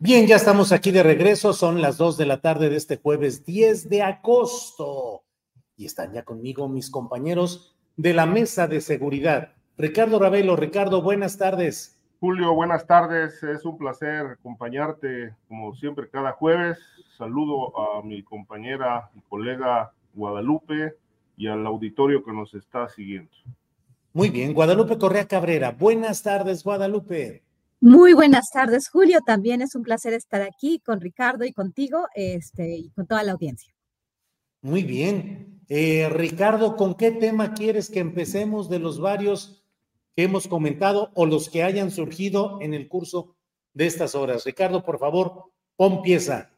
Bien, ya estamos aquí de regreso. Son las 2 de la tarde de este jueves 10 de agosto. y están ya conmigo mis compañeros de la mesa de seguridad. Ricardo Ravelo, Ricardo, buenas tardes. Julio, buenas tardes. Es un placer acompañarte como siempre cada jueves. Saludo a mi compañera y colega Guadalupe y al auditorio que nos está siguiendo. Muy bien, Guadalupe Correa Cabrera. Buenas tardes, Guadalupe. Muy buenas tardes, Julio. También es un placer estar aquí con Ricardo y contigo este, y con toda la audiencia. Muy bien. Eh, Ricardo, ¿con qué tema quieres que empecemos de los varios que hemos comentado o los que hayan surgido en el curso de estas horas? Ricardo, por favor, pon pieza.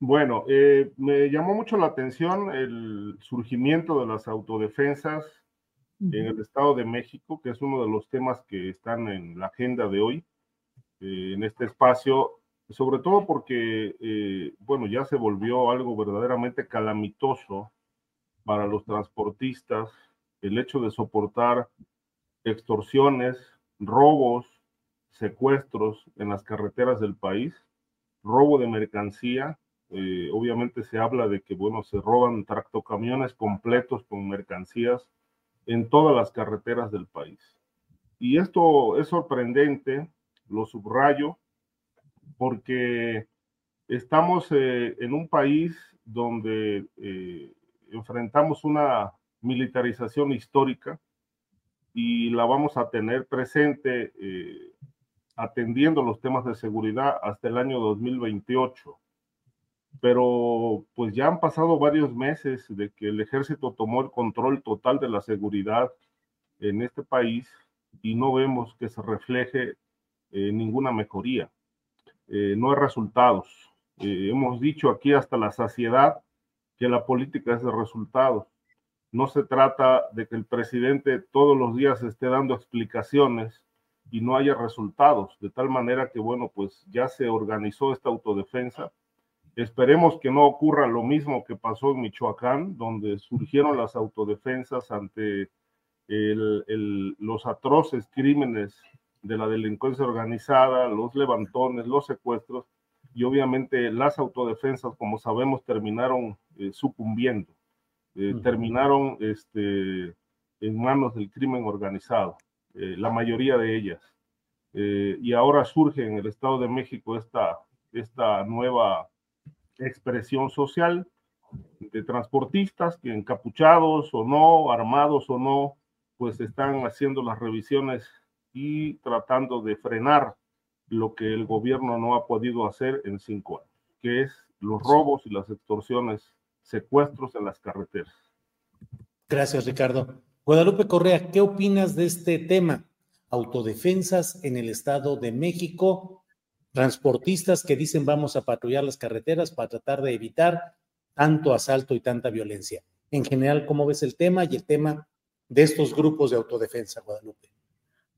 Bueno, eh, me llamó mucho la atención el surgimiento de las autodefensas en el Estado de México, que es uno de los temas que están en la agenda de hoy, eh, en este espacio, sobre todo porque, bueno, ya se volvió algo verdaderamente calamitoso para los transportistas el hecho de soportar extorsiones, robos, secuestros en las carreteras del país, robo de mercancía. Eh, obviamente se habla de que, bueno, se roban tractocamiones completos con mercancías en todas las carreteras del país. Y esto es sorprendente, lo subrayo, porque estamos eh, en un país donde eh, enfrentamos una militarización histórica y la vamos a tener presente eh, atendiendo los temas de seguridad hasta el año 2028. Pero pues ya han pasado varios meses de que el ejército tomó el control total de la seguridad en este país y no vemos que se refleje eh, ninguna mejoría. Eh, no hay resultados. hemos dicho aquí hasta la saciedad que la política es de resultados. No se trata de que el presidente todos los días esté dando explicaciones y no haya resultados, de tal manera que, bueno, pues ya se organizó esta autodefensa. Esperemos que no ocurra lo mismo que pasó en Michoacán, donde surgieron las autodefensas ante los atroces crímenes de la delincuencia organizada, los levantones, los secuestros, y obviamente las autodefensas, como sabemos, terminaron eh, sucumbiendo, eh, terminaron este, en manos del crimen organizado, eh, la mayoría de ellas. y ahora surge en el Estado de México esta, esta nueva expresión social de transportistas que encapuchados o no, armados o no, pues están haciendo las revisiones y tratando de frenar lo que el gobierno no ha podido hacer en cinco años, que es los robos y las extorsiones, secuestros en las carreteras. Gracias, Ricardo. Guadalupe Correa, ¿qué opinas de este tema? Autodefensas en el Estado de México, transportistas que dicen vamos a patrullar las carreteras para tratar de evitar tanto asalto y tanta violencia. En general, ¿cómo ves el tema y el tema de estos grupos de autodefensa, Guadalupe?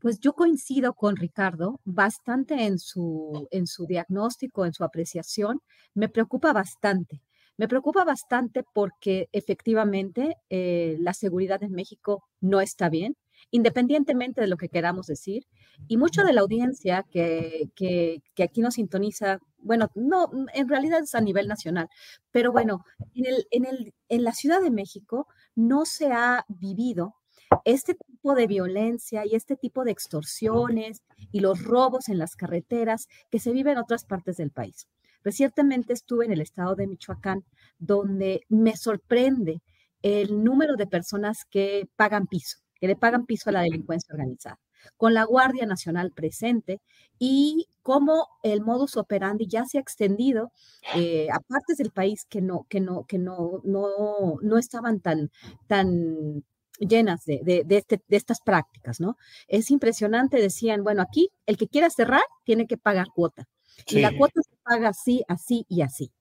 Pues yo coincido con Ricardo bastante en su, en su diagnóstico, en su apreciación. Me preocupa bastante. Me preocupa bastante porque efectivamente eh, la seguridad en México no está bien, independientemente de lo que queramos decir. Y mucho de la audiencia que, que, que, aquí nos sintoniza, bueno, no, en realidad es a nivel nacional, pero bueno, en, el, en, el, en la Ciudad de México no se ha vivido este tipo de violencia y este tipo de extorsiones y los robos en las carreteras que se viven en otras partes del país. Recientemente estuve en el estado de Michoacán, donde me sorprende el número de personas que pagan piso, que le pagan piso a la delincuencia organizada con la Guardia Nacional presente y cómo el modus operandi ya se ha extendido eh, a partes del país que no, que no, que no, no, no estaban tan, tan llenas de, de, este, de, estas prácticas, ¿no? Es impresionante, decían, bueno, aquí el que quiera cerrar tiene que pagar cuota. Y la cuota se paga así, así y así.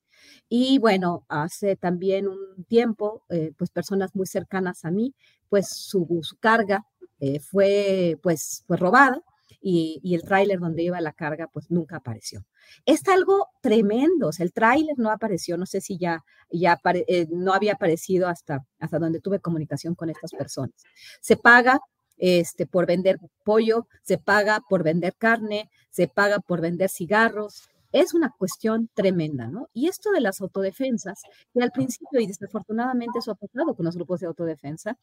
Y bueno, hace también un tiempo, eh, pues personas muy cercanas a mí, pues su, su carga eh, fue pues, pues robada y, y el tráiler donde iba la carga pues nunca apareció. Es algo tremendo, o sea, el tráiler no apareció, no sé si ya, ya eh, no había aparecido hasta, hasta donde tuve comunicación con estas personas. Se paga este, por vender pollo, se paga por vender carne, se paga por vender cigarros, es una cuestión tremenda, ¿no? Y esto de las autodefensas, que al principio, y desafortunadamente eso ha pasado con los grupos de autodefensa,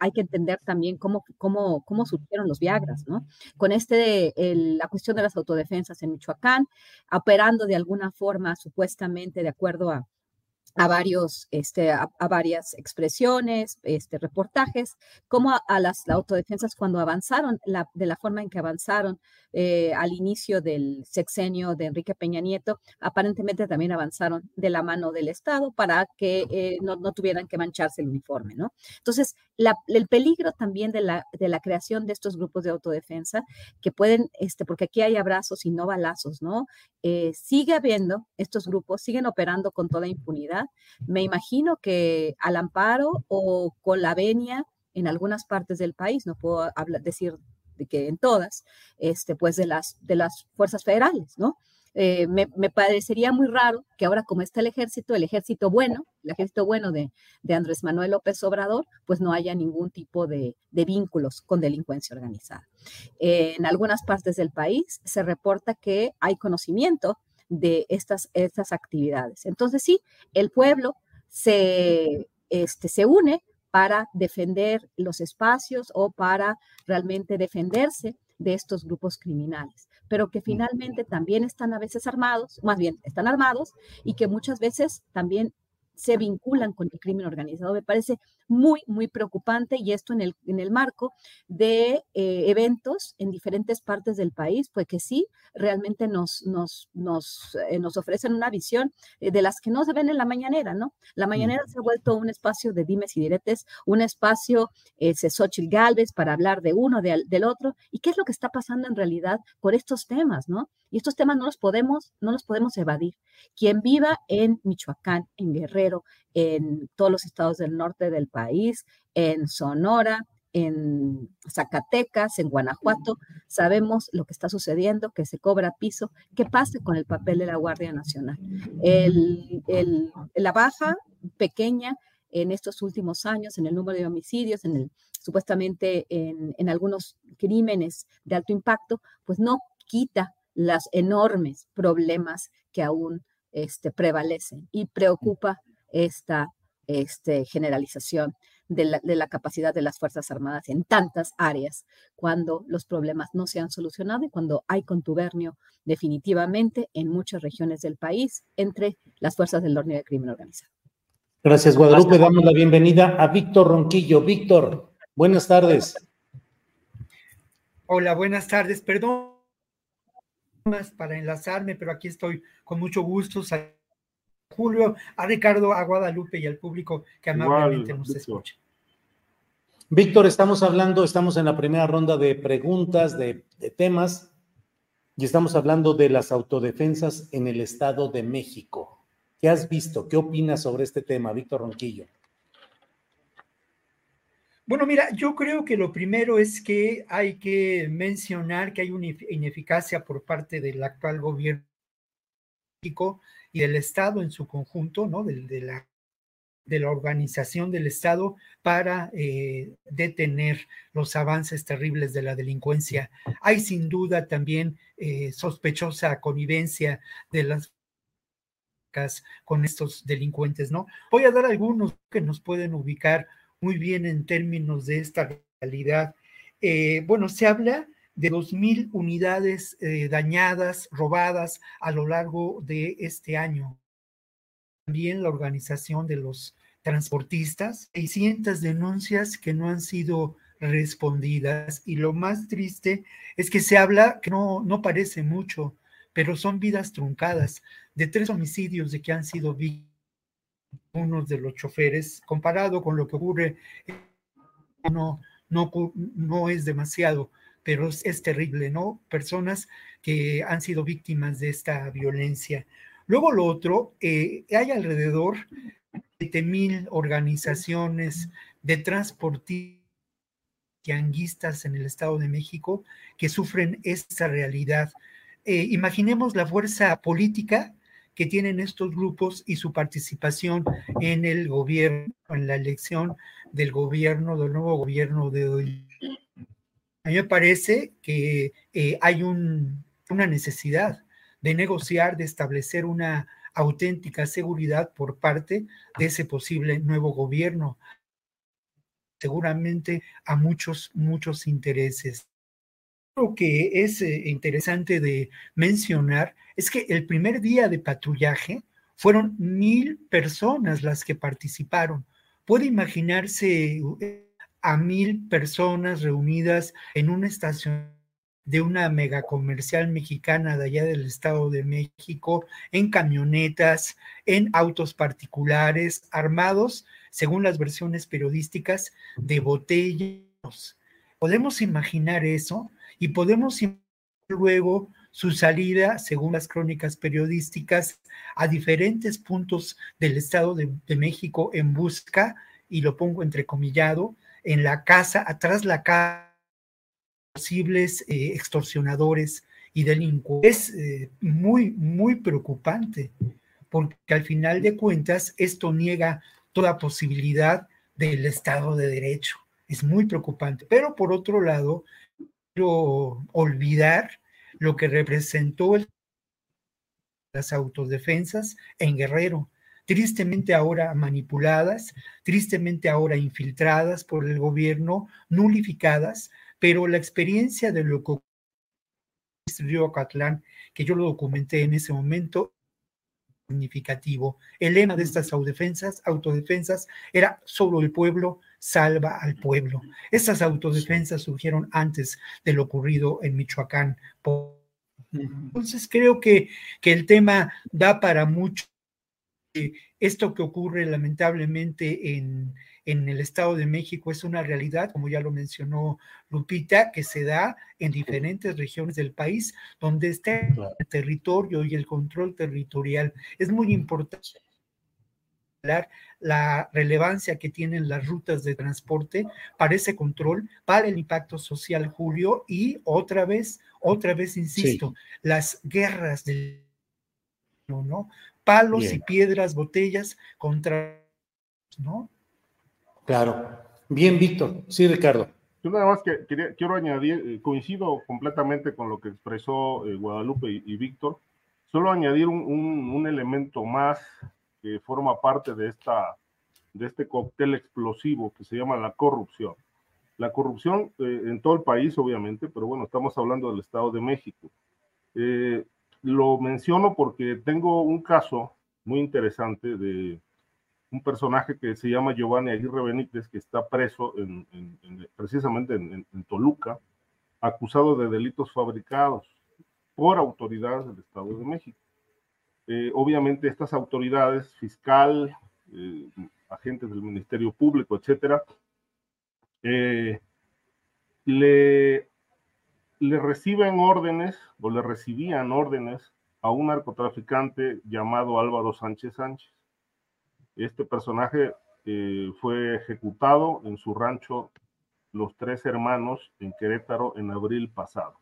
hay que entender también cómo, cómo, cómo surgieron los Viagras, ¿no? Con este, la cuestión de las autodefensas en Michoacán, operando de alguna forma supuestamente de acuerdo a, a, varios, este, a, varias expresiones, este, reportajes, como a, las autodefensas cuando avanzaron, la, de la forma en que avanzaron eh, al inicio del sexenio de Enrique Peña Nieto, aparentemente también avanzaron de la mano del Estado para que eh, no, no, tuvieran que mancharse el uniforme, ¿no? Entonces, el peligro también de la, de la creación de estos grupos de autodefensa, que pueden, este, porque aquí hay abrazos y no balazos, ¿no? Eh, sigue habiendo estos grupos, siguen operando con toda impunidad. Me imagino que al amparo o con la venia en algunas partes del país, no puedo decir de que en todas, este, pues de las, de las fuerzas federales, ¿no? Eh, me, parecería muy raro que ahora como está el ejército, el ejército bueno, el ejército bueno de, Andrés Manuel López Obrador, pues no haya ningún tipo de, de vínculos con delincuencia organizada. en algunas partes del país se reporta que hay conocimiento de estas, estas actividades. Entonces sí, el pueblo se, este, se une para defender los espacios o para realmente defenderse de estos grupos criminales, pero que finalmente también están a veces armados, más bien están armados y que muchas veces también se vinculan con el crimen organizado. Me parece muy, muy preocupante y esto en el, en el marco de eh, eventos en diferentes partes del país, pues que sí, realmente nos, nos, nos, eh, nos ofrecen una visión eh, de las que no se ven en la mañanera, ¿no? La mañanera se ha vuelto un espacio de dimes y diretes, un espacio, ese Xochitl Galvez, para hablar de uno, del otro, y qué es lo que está pasando en realidad con estos temas, ¿no? Y estos temas no los podemos, no los podemos evadir. Quien viva en Michoacán, en Guerrero, en todos los estados del norte del país, en Sonora, en Zacatecas, en Guanajuato, sabemos lo que está sucediendo, que se cobra piso. ¿Qué pasa con el papel de la Guardia Nacional? la baja pequeña en estos últimos años en el número de homicidios, en el, supuestamente en, en algunos crímenes de alto impacto, pues no quita los enormes problemas que aún este, prevalecen y preocupa esta este, generalización de la, capacidad de las Fuerzas Armadas en tantas áreas cuando los problemas no se han solucionado y cuando hay contubernio definitivamente en muchas regiones del país entre las fuerzas del orden del crimen organizado. Gracias, Guadalupe. Damos la bienvenida a Víctor Ronquillo. Víctor, buenas tardes. Hola, buenas tardes. Perdón para enlazarme, pero aquí estoy con mucho gusto. Julio, a Ricardo, a Guadalupe y al público que amablemente nos escucha. Víctor, estamos hablando, estamos en la primera ronda de preguntas, de, de temas, y estamos hablando de las autodefensas en el Estado de México. ¿Qué has visto? ¿Qué opinas sobre este tema, Víctor Ronquillo? Bueno, mira, yo creo que lo primero es que hay que mencionar que hay una ineficacia por parte del actual gobierno y del Estado en su conjunto, ¿no? De, la, de la organización del Estado para eh, detener los avances terribles de la delincuencia. Hay sin duda también eh, sospechosa connivencia de las con estos delincuentes, ¿no? Voy a dar algunos que nos pueden ubicar muy bien en términos de esta realidad. Eh, bueno, se habla de 2.000 unidades eh, dañadas, robadas a lo largo de este año. También la organización de los transportistas, 600 denuncias que no han sido respondidas y lo más triste es que se habla, que no, no parece mucho, pero son vidas truncadas, de tres homicidios de que han sido víctimas unos de los choferes, comparado con lo que ocurre, no, no, no es demasiado, pero es, terrible, ¿no? Personas que han sido víctimas de esta violencia. Luego lo otro, eh, hay alrededor de mil organizaciones de transportistas en el Estado de México que sufren esta realidad. Eh, imaginemos la fuerza política que tienen estos grupos y su participación en el gobierno, en la elección del gobierno, del nuevo gobierno de hoy. A mí me parece que eh, hay una necesidad de negociar, de establecer una auténtica seguridad por parte de ese posible nuevo gobierno. Seguramente a muchos, muchos intereses. Lo que es eh, interesante de mencionar es que el primer día de patrullaje fueron mil personas las que participaron. Puede imaginarse a mil personas reunidas en una estación de una mega comercial mexicana de allá del Estado de México, en camionetas, en autos particulares, armados, según las versiones periodísticas, de botellas. Podemos imaginar eso y podemos imaginar luego su salida, según las crónicas periodísticas, a diferentes puntos del Estado de, de México en busca, y lo pongo entrecomillado, en la casa, atrás la casa, posibles eh, extorsionadores y delincuentes. Es eh, muy, muy preocupante, porque al final de cuentas esto niega toda posibilidad del Estado de Derecho. Es muy preocupante. Pero por otro lado, quiero olvidar lo que representó las autodefensas en Guerrero tristemente ahora manipuladas, tristemente ahora infiltradas por el gobierno, nulificadas, pero la experiencia de lo que Río Catlán, que yo lo documenté en ese momento, significativo. El lema de estas autodefensas, autodefensas era solo el pueblo salva al pueblo. Estas autodefensas surgieron antes de lo ocurrido en Michoacán. Entonces creo que, que el tema da para mucho esto que ocurre lamentablemente en, el Estado de México es una realidad, como ya lo mencionó Lupita, que se da en diferentes regiones del país, donde está el territorio y el control territorial. Es muy importante la relevancia que tienen las rutas de transporte para ese control, para el impacto social, Julio, y otra vez, otra vez, insisto, las guerras del ¿no? Palos y piedras, botellas contra, ¿no? Claro. Bien, Víctor. Sí, Ricardo. Yo nada más que quiero añadir, eh, coincido completamente con lo que expresó eh, Guadalupe y, Víctor, solo añadir un, elemento más que forma parte de, esta, de este cóctel explosivo que se llama la corrupción. La corrupción eh, en todo el país, obviamente, pero bueno, estamos hablando del Estado de México. Lo menciono porque tengo un caso muy interesante de un personaje que se llama Giovanni Aguirre Benítez, que está preso en, precisamente en, Toluca, acusado de delitos fabricados por autoridades del Estado de México. Eh, obviamente estas autoridades, fiscal, eh, agentes del Ministerio Público, etcétera, eh, le le reciben órdenes o le recibían órdenes a un narcotraficante llamado Álvaro Sánchez Sánchez. Este personaje eh, fue ejecutado en su rancho Los Tres Hermanos en Querétaro en abril pasado.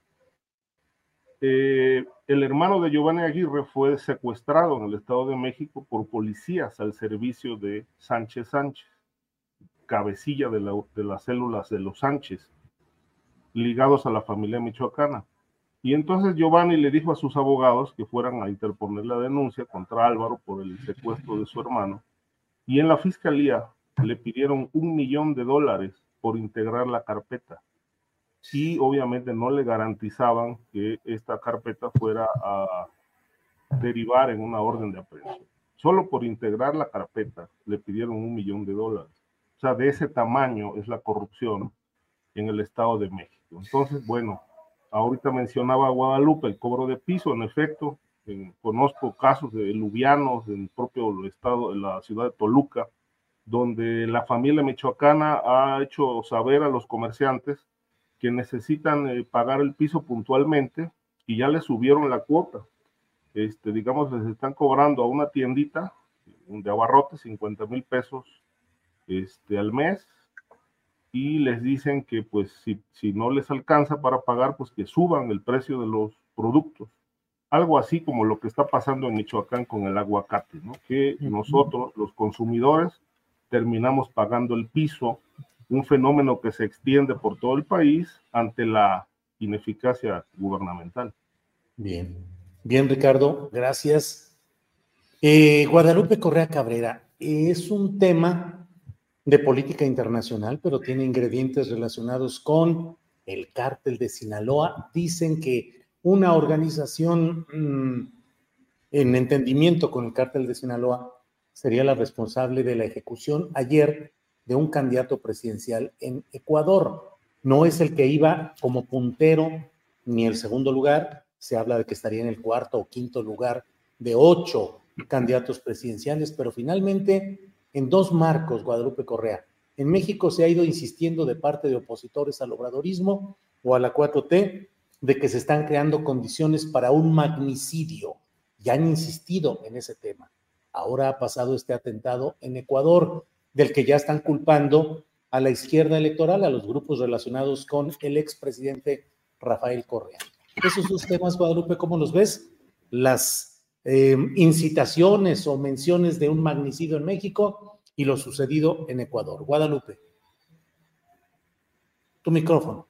Eh, el hermano de Giovanni Aguirre fue secuestrado en el Estado de México por policías al servicio de Sánchez Sánchez, cabecilla de, de las células de los Sánchez ligados a la familia michoacana. Y entonces Giovanni le dijo a sus abogados que fueran a interponer la denuncia contra Álvaro por el secuestro de su hermano. Y en la fiscalía le pidieron un millón de dólares por integrar la carpeta. y obviamente no le garantizaban que esta carpeta fuera a derivar en una orden de aprehensión. Solo por integrar la carpeta le pidieron un millón de dólares. O sea, de ese tamaño es la corrupción en el Estado de México. Entonces, bueno, ahorita mencionaba Guadalupe el cobro de piso, en efecto, conozco casos de lubianos en el propio estado, en la ciudad de Toluca, donde la familia michoacana ha hecho saber a los comerciantes que necesitan eh, pagar el piso puntualmente y ya le subieron la cuota. Este, digamos, les están cobrando a una tiendita de abarrotes 50 mil pesos este, al mes y les dicen que pues si, si no les alcanza para pagar, pues que suban el precio de los productos. Algo así como lo que está pasando en Michoacán con el aguacate, ¿no? Que nosotros, los consumidores, terminamos pagando el piso, un fenómeno que se extiende por todo el país ante la ineficacia gubernamental. Bien, bien Ricardo, gracias. Eh, Guadalupe Correa Cabrera, es un tema de política internacional, pero tiene ingredientes relacionados con el cártel de Sinaloa. Dicen que una organización mm, en entendimiento con el cártel de Sinaloa sería la responsable de la ejecución ayer de un candidato presidencial en Ecuador. No es el que iba como puntero ni el segundo lugar, se habla de que estaría en el cuarto o quinto lugar de ocho candidatos presidenciales, pero finalmente en dos marcos, Guadalupe Correa. En México se ha ido insistiendo de parte de opositores al obradorismo o a la 4T de que se están creando condiciones para un magnicidio. Ya han insistido en ese tema. Ahora ha pasado este atentado en Ecuador, del que ya están culpando a la izquierda electoral, a los grupos relacionados con el expresidente Rafael Correa. Esos dos temas, Guadalupe, ¿cómo los ves? Las eh, incitaciones o menciones de un magnicidio en México y lo sucedido en Ecuador. Guadalupe. Tu micrófono.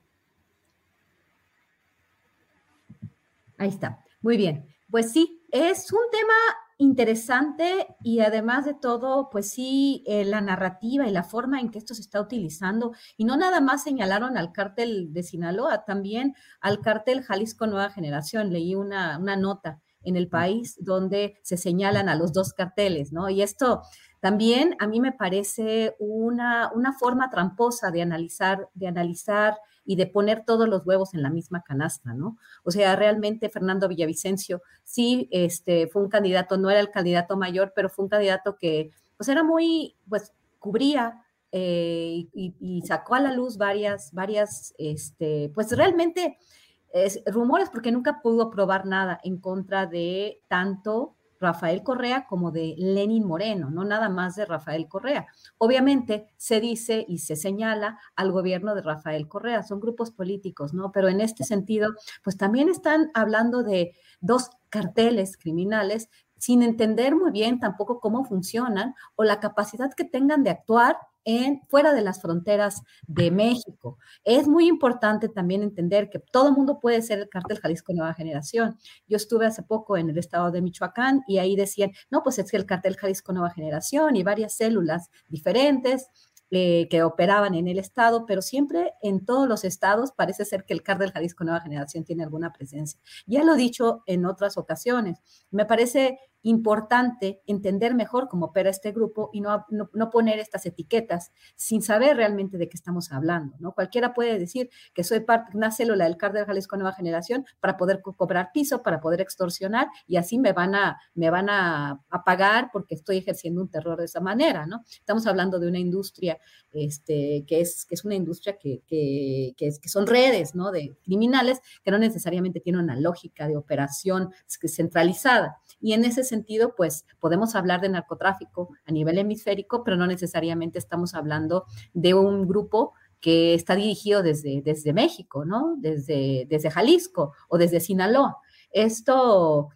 Ahí está. Muy bien. Pues sí, es un tema interesante y además de todo, pues sí, eh, la narrativa y la forma en que esto se está utilizando. Y no nada más señalaron al cártel de Sinaloa, también al cártel Jalisco Nueva Generación. Leí una, una nota en el país donde se señalan a los dos carteles, ¿no? Y esto también a mí me parece una, una forma tramposa de analizar, de analizar y de poner todos los huevos en la misma canasta, ¿no? O sea, realmente Fernando Villavicencio sí este, fue un candidato, no era el candidato mayor, pero fue un candidato que pues era muy, pues cubría eh, y, sacó a la luz varias, varias, este, pues realmente es, rumores porque nunca pudo probar nada en contra de tanto Rafael Correa como de Lenin Moreno, no nada más de Rafael Correa. Obviamente se dice y se señala al gobierno de Rafael Correa, son grupos políticos, ¿no? Pero en este sentido, pues también están hablando de dos carteles criminales sin entender muy bien tampoco cómo funcionan o la capacidad que tengan de actuar en, fuera de las fronteras de México. Es muy importante también entender que todo mundo puede ser el cártel Jalisco Nueva Generación. Yo estuve hace poco en el estado de Michoacán y ahí decían, no, pues es que el cártel Jalisco Nueva Generación y varias células diferentes eh, que operaban en el estado, pero siempre en todos los estados parece ser que el cártel Jalisco Nueva Generación tiene alguna presencia. Ya lo he dicho en otras ocasiones. Me parece importante entender mejor cómo opera este grupo y no, no, poner estas etiquetas sin saber realmente de qué estamos hablando, ¿no? Cualquiera puede decir que soy parte una célula del cártel Jalisco Nueva Generación para poder cobrar piso, para poder extorsionar y así me van a, me van a, pagar porque estoy ejerciendo un terror de esa manera, ¿no? Estamos hablando de una industria este, que, es, que es una industria que, que, que son redes, ¿no? De criminales que no necesariamente tienen una lógica de operación centralizada. Y en ese sentido, pues podemos hablar de narcotráfico a nivel hemisférico, pero no necesariamente estamos hablando de un grupo que está dirigido desde, desde México, ¿no? Desde, desde Jalisco o desde Sinaloa. Esto,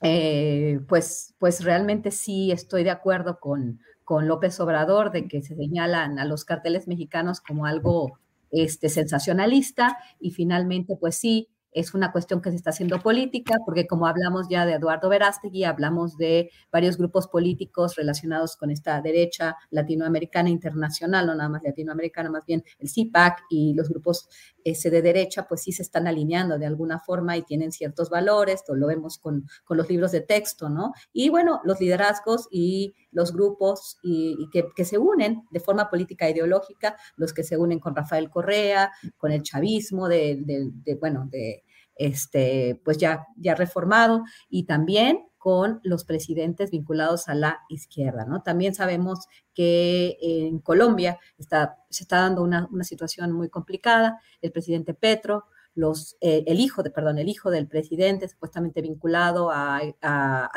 eh, pues, pues realmente sí estoy de acuerdo con, con López Obrador de que se señalan a los carteles mexicanos como algo este, sensacionalista y finalmente, pues sí, es una cuestión que se está haciendo política, porque como hablamos ya de Eduardo Verástegui, hablamos de varios grupos políticos relacionados con esta derecha latinoamericana internacional, no nada más latinoamericana, más bien el CIPAC y los grupos ese de derecha, pues sí se están alineando de alguna forma y tienen ciertos valores, lo vemos con, con los libros de texto, ¿no? Y bueno, los liderazgos y los grupos y, que, que, se unen de forma política e ideológica, los que se unen con Rafael Correa, con el chavismo de, de, de bueno, de este, pues ya, ya reformado, y también con los presidentes vinculados a la izquierda, ¿no? También sabemos que en Colombia está, se está dando una, una situación muy complicada. El presidente Petro, los, eh, el hijo de, perdón, el hijo del presidente, supuestamente vinculado a,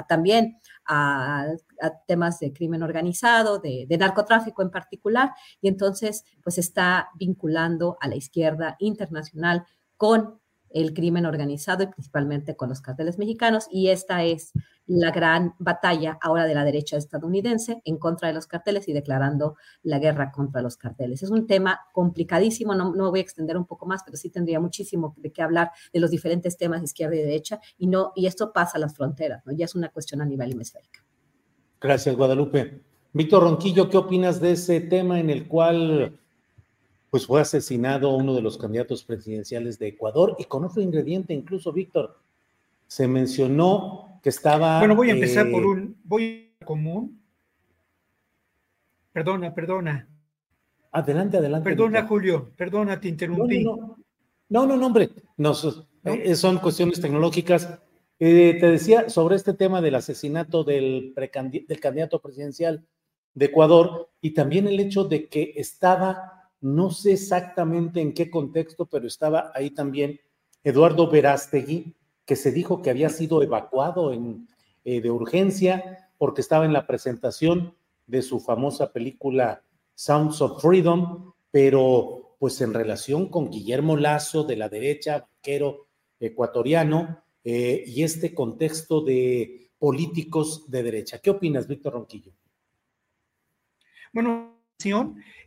también a, temas de crimen organizado, de, de, narcotráfico en particular, y entonces pues está vinculando a la izquierda internacional con el crimen organizado y principalmente con los carteles mexicanos. Y esta es la gran batalla ahora de la derecha estadounidense en contra de los carteles y declarando la guerra contra los carteles. Es un tema complicadísimo, no, no voy a extender un poco más, pero sí tendría muchísimo de qué hablar de los diferentes temas de izquierda y derecha y, no, y esto pasa a las fronteras, ¿no? ya es una cuestión a nivel hemisférico. Gracias, Guadalupe. Víctor Ronquillo, ¿qué opinas de ese tema en el cual pues fue asesinado uno de los candidatos presidenciales de Ecuador y con otro ingrediente, incluso Víctor, se mencionó que estaba... Bueno, voy a empezar por eh, un, voy a común. Perdona, perdona. Adelante, adelante. Perdona, Julio, perdona, te interrumpí. No, no, no, hombre, no, eh, son cuestiones tecnológicas. Eh, te decía sobre este tema del asesinato del, del candidato presidencial de Ecuador y también el hecho de que estaba no sé exactamente en qué contexto, pero estaba ahí también Eduardo Verástegui, que se dijo que había sido evacuado eh, de urgencia porque estaba en la presentación de su famosa película Sounds of Freedom, pero pues en relación con Guillermo Lazo de la derecha, vaquero ecuatoriano, eh, y este contexto de políticos de derecha. ¿Qué opinas, Víctor Ronquillo? Bueno,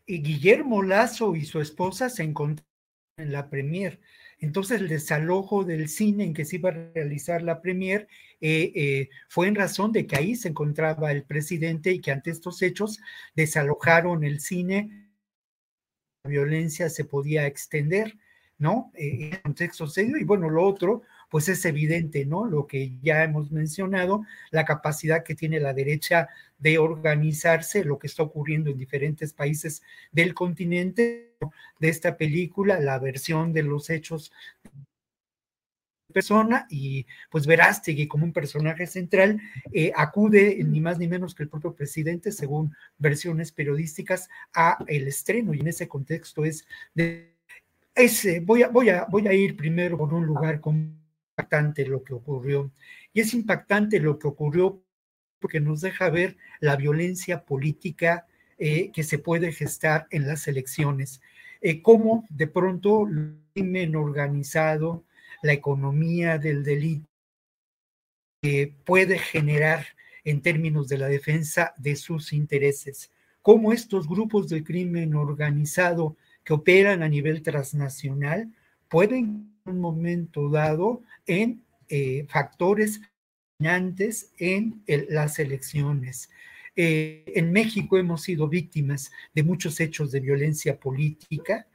Guillermo Lazo y su esposa se encontraron en la premier. Entonces el desalojo del cine en que se iba a realizar la premier eh, eh, fue en razón de que ahí se encontraba el presidente y que ante estos hechos desalojaron el cine, la violencia se podía extender, ¿no? Eh, en contexto. Y bueno, lo otro, pues es evidente, ¿no? Lo que ya hemos mencionado, la capacidad que tiene la derecha de organizarse, lo que está ocurriendo en diferentes países del continente, de esta película, la versión de los hechos persona y pues Verástegui como un personaje central eh, acude ni más ni menos que el propio presidente según versiones periodísticas a el estreno y en ese contexto es de ese voy a voy a voy a ir primero por un lugar con impactante lo que ocurrió. Y es impactante lo que ocurrió porque nos deja ver la violencia política eh, que se puede gestar en las elecciones. Eh, cómo de pronto el crimen organizado, la economía del delito, eh, puede generar en términos de la defensa de sus intereses. Cómo estos grupos de crimen organizado que operan a nivel transnacional pueden en un momento dado en eh, factores dominantes en las elecciones. Eh, en México hemos sido víctimas de muchos hechos de violencia política.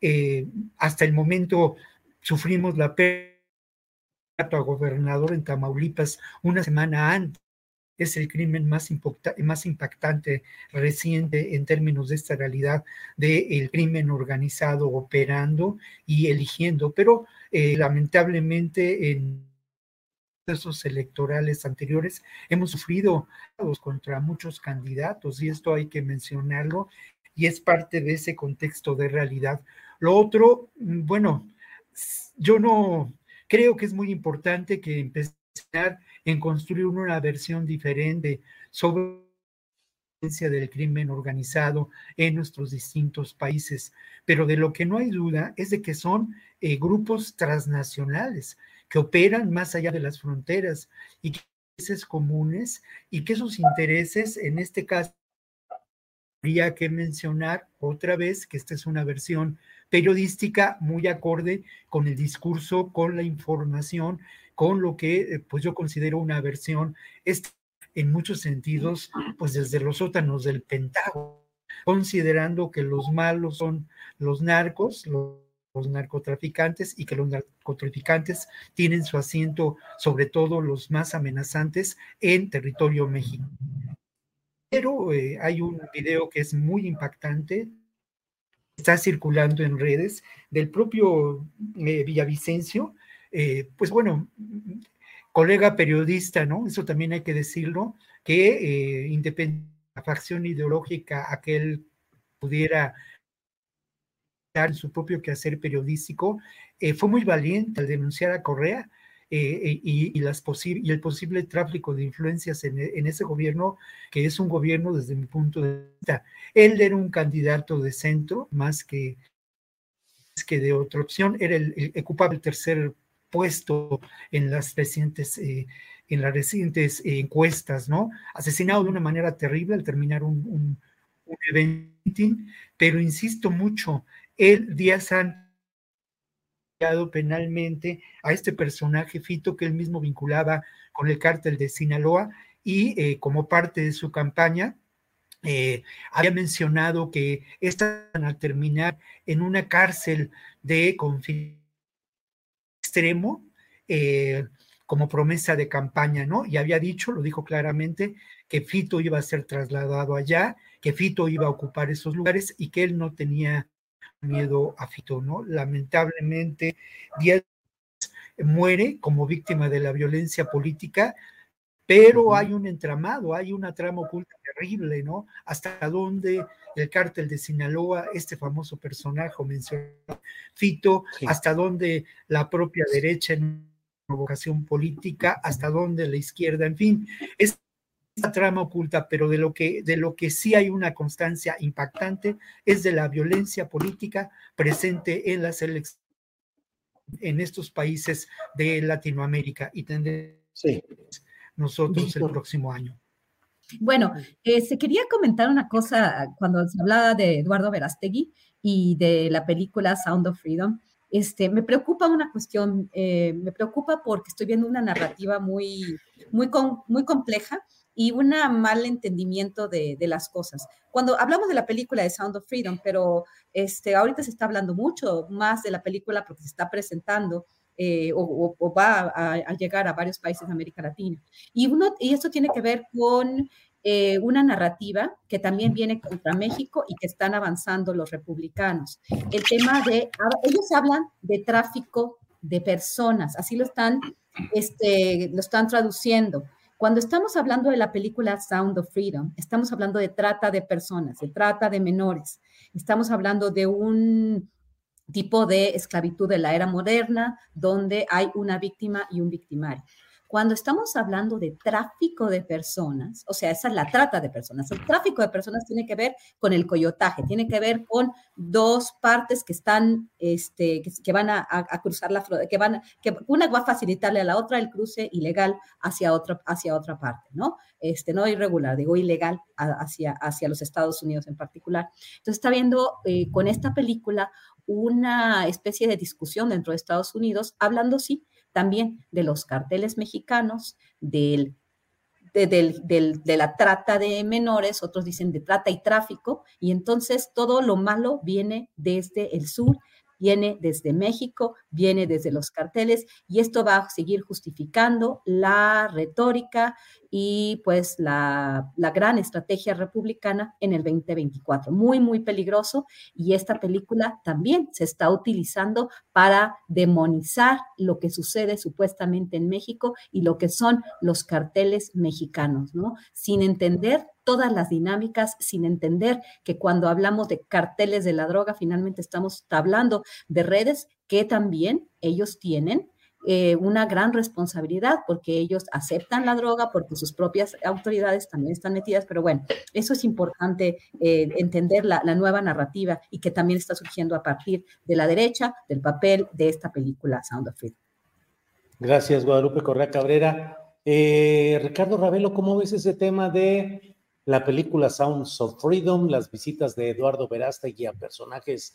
Eh, hasta el momento sufrimos la pérdida a gobernador en Tamaulipas una semana antes. Es el crimen más, más impactante reciente en términos de esta realidad del crimen organizado operando y eligiendo. Pero eh, lamentablemente, en procesos electorales anteriores hemos sufrido contra muchos candidatos y esto hay que mencionarlo y es parte de ese contexto de realidad. Lo otro, mm, bueno, yo no creo que es muy importante que empezar en construir una versión diferente sobre del crimen organizado en nuestros distintos países, pero de lo que no hay duda es de que son eh, grupos transnacionales que operan más allá de las fronteras y que intereses comunes y que sus intereses, en este caso, habría que mencionar otra vez que esta es una versión periodística muy acorde con el discurso, con la información, con lo que eh, pues yo considero una versión en muchos sentidos, pues desde los sótanos del Pentágono, considerando que los malos son los narcos, los narcotraficantes y que los narcotraficantes tienen su asiento, sobre todo los más amenazantes, en territorio mexicano. Pero eh, hay un video que es muy impactante, está circulando en redes, del propio eh, Villavicencio, eh, pues bueno, colega periodista, ¿no? Eso también hay que decirlo, que independientemente de la facción ideológica aquel pudiera en su propio quehacer periodístico, eh, fue muy valiente al denunciar a Correa eh, eh, y, las y el posible tráfico de influencias en, ese gobierno, que es un gobierno desde mi punto de vista. Él era un candidato de centro más que, que de otra opción, era el, ocupaba el tercer puesto en las recientes en las recientes encuestas, ¿no? Asesinado de una manera terrible al terminar un, un, evento, pero insisto mucho, el días antes penalmente a este personaje Fito que él mismo vinculaba con el cártel de Sinaloa y eh, como parte de su campaña eh, había mencionado que estaban a terminar en una cárcel de confinamiento extremo eh, como promesa de campaña, ¿no? Y había dicho, lo dijo claramente, que Fito iba a ser trasladado allá, que Fito iba a ocupar esos lugares y que él no tenía miedo a Fito, ¿no? Lamentablemente, Díaz muere como víctima de la violencia política, pero hay un entramado, hay una trama oculta terrible, ¿no? Hasta dónde el cártel de Sinaloa, este famoso personaje mencionado, Fito, hasta dónde la propia derecha en vocación política, hasta dónde la izquierda, en fin, es trama oculta, pero de lo que de lo que sí hay una constancia impactante es de la violencia política presente en las elecciones en estos países de Latinoamérica y tendremos nosotros el próximo año. Bueno, eh, se quería comentar una cosa cuando se hablaba de Eduardo Verastegui y de la película Sound of Freedom. Este, me preocupa una cuestión, eh, me preocupa porque estoy viendo una narrativa muy, muy, muy compleja y un mal entendimiento de, las cosas. Cuando hablamos de la película de Sound of Freedom, pero este, ahorita se está hablando mucho más de la película porque se está presentando eh, o, va a, llegar a varios países de América Latina. Y, uno, y esto tiene que ver con eh, una narrativa que también viene contra México y que están avanzando los republicanos. El tema de, ellos hablan de tráfico de personas, así lo están, este, lo están traduciendo. Cuando estamos hablando de la película Sound of Freedom, estamos hablando de trata de personas, de trata de menores. Estamos hablando de un tipo de esclavitud de la era moderna donde hay una víctima y un victimario. Cuando estamos hablando de tráfico de personas, o sea, esa es la trata de personas. El tráfico de personas tiene que ver con el coyotaje, tiene que ver con dos partes que están, este, que, van a, cruzar la frontera, que van, que una va a facilitarle a la otra el cruce ilegal hacia otra, hacia otra parte, ¿no? Este, no irregular, digo ilegal hacia, hacia los Estados Unidos en particular. Entonces está viendo eh, con esta película una especie de discusión dentro de Estados Unidos, hablando, sí, también de los carteles mexicanos, del, de, la trata de menores, otros dicen de trata y tráfico, y entonces todo lo malo viene desde el sur viene desde México, viene desde los carteles y esto va a seguir justificando la retórica y pues la, gran estrategia republicana en el 2024. Muy, muy peligroso y esta película también se está utilizando para demonizar lo que sucede supuestamente en México y lo que son los carteles mexicanos, ¿no? Sin entender todas las dinámicas sin entender que cuando hablamos de carteles de la droga, finalmente estamos hablando de redes que también ellos tienen eh, una gran responsabilidad porque ellos aceptan la droga, porque sus propias autoridades también están metidas, pero bueno, eso es importante eh, entender la, nueva narrativa y que también está surgiendo a partir de la derecha, del papel de esta película Sound of Freedom. Gracias, Guadalupe Correa Cabrera. Eh, Ricardo Ravelo, ¿cómo ves ese tema de la película Sounds of Freedom, las visitas de Eduardo Verástegui a personajes,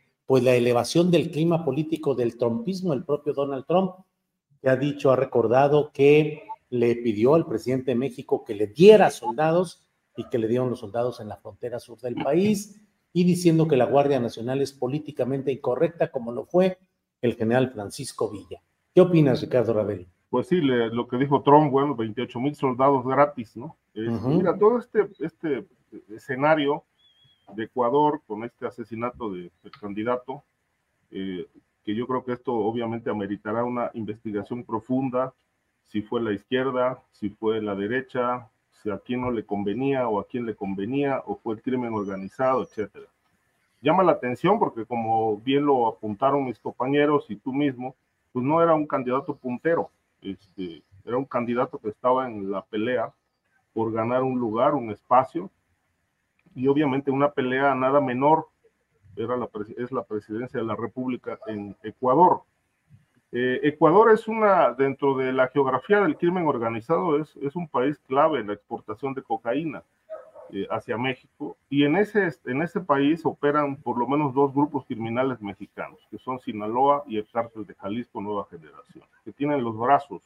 pues la elevación del clima político del trumpismo, el propio Donald Trump, que ha dicho, ha recordado que le pidió al presidente de México que le diera soldados y que le dieron los soldados en la frontera sur del país, y diciendo que la Guardia Nacional es políticamente incorrecta, como lo fue el general Francisco Villa. ¿Qué opinas, Ricardo Ravel? Pues sí, le- lo que dijo Trump, bueno, 28 mil soldados gratis, ¿no? Este. Mira, todo este, este escenario de Ecuador con este asesinato de- del candidato, eh, que yo creo que esto obviamente ameritará una investigación profunda, si fue la izquierda, si fue la derecha, si a quién no le convenía o a quién le convenía, o fue el crimen organizado, etcétera. Llama la atención porque como bien lo apuntaron mis compañeros y tú mismo, pues no era un candidato puntero, este, era un candidato que estaba en la pelea por ganar un lugar, un espacio, y obviamente una pelea nada menor era la, es la presidencia de la República en Ecuador. Eh, Ecuador es una, dentro de la geografía del crimen organizado, es, es un país clave en la exportación de cocaína eh, hacia México, y en ese, en ese país operan por lo menos dos grupos criminales mexicanos, que son Sinaloa y el cártel de Jalisco Nueva Generación, que tienen los brazos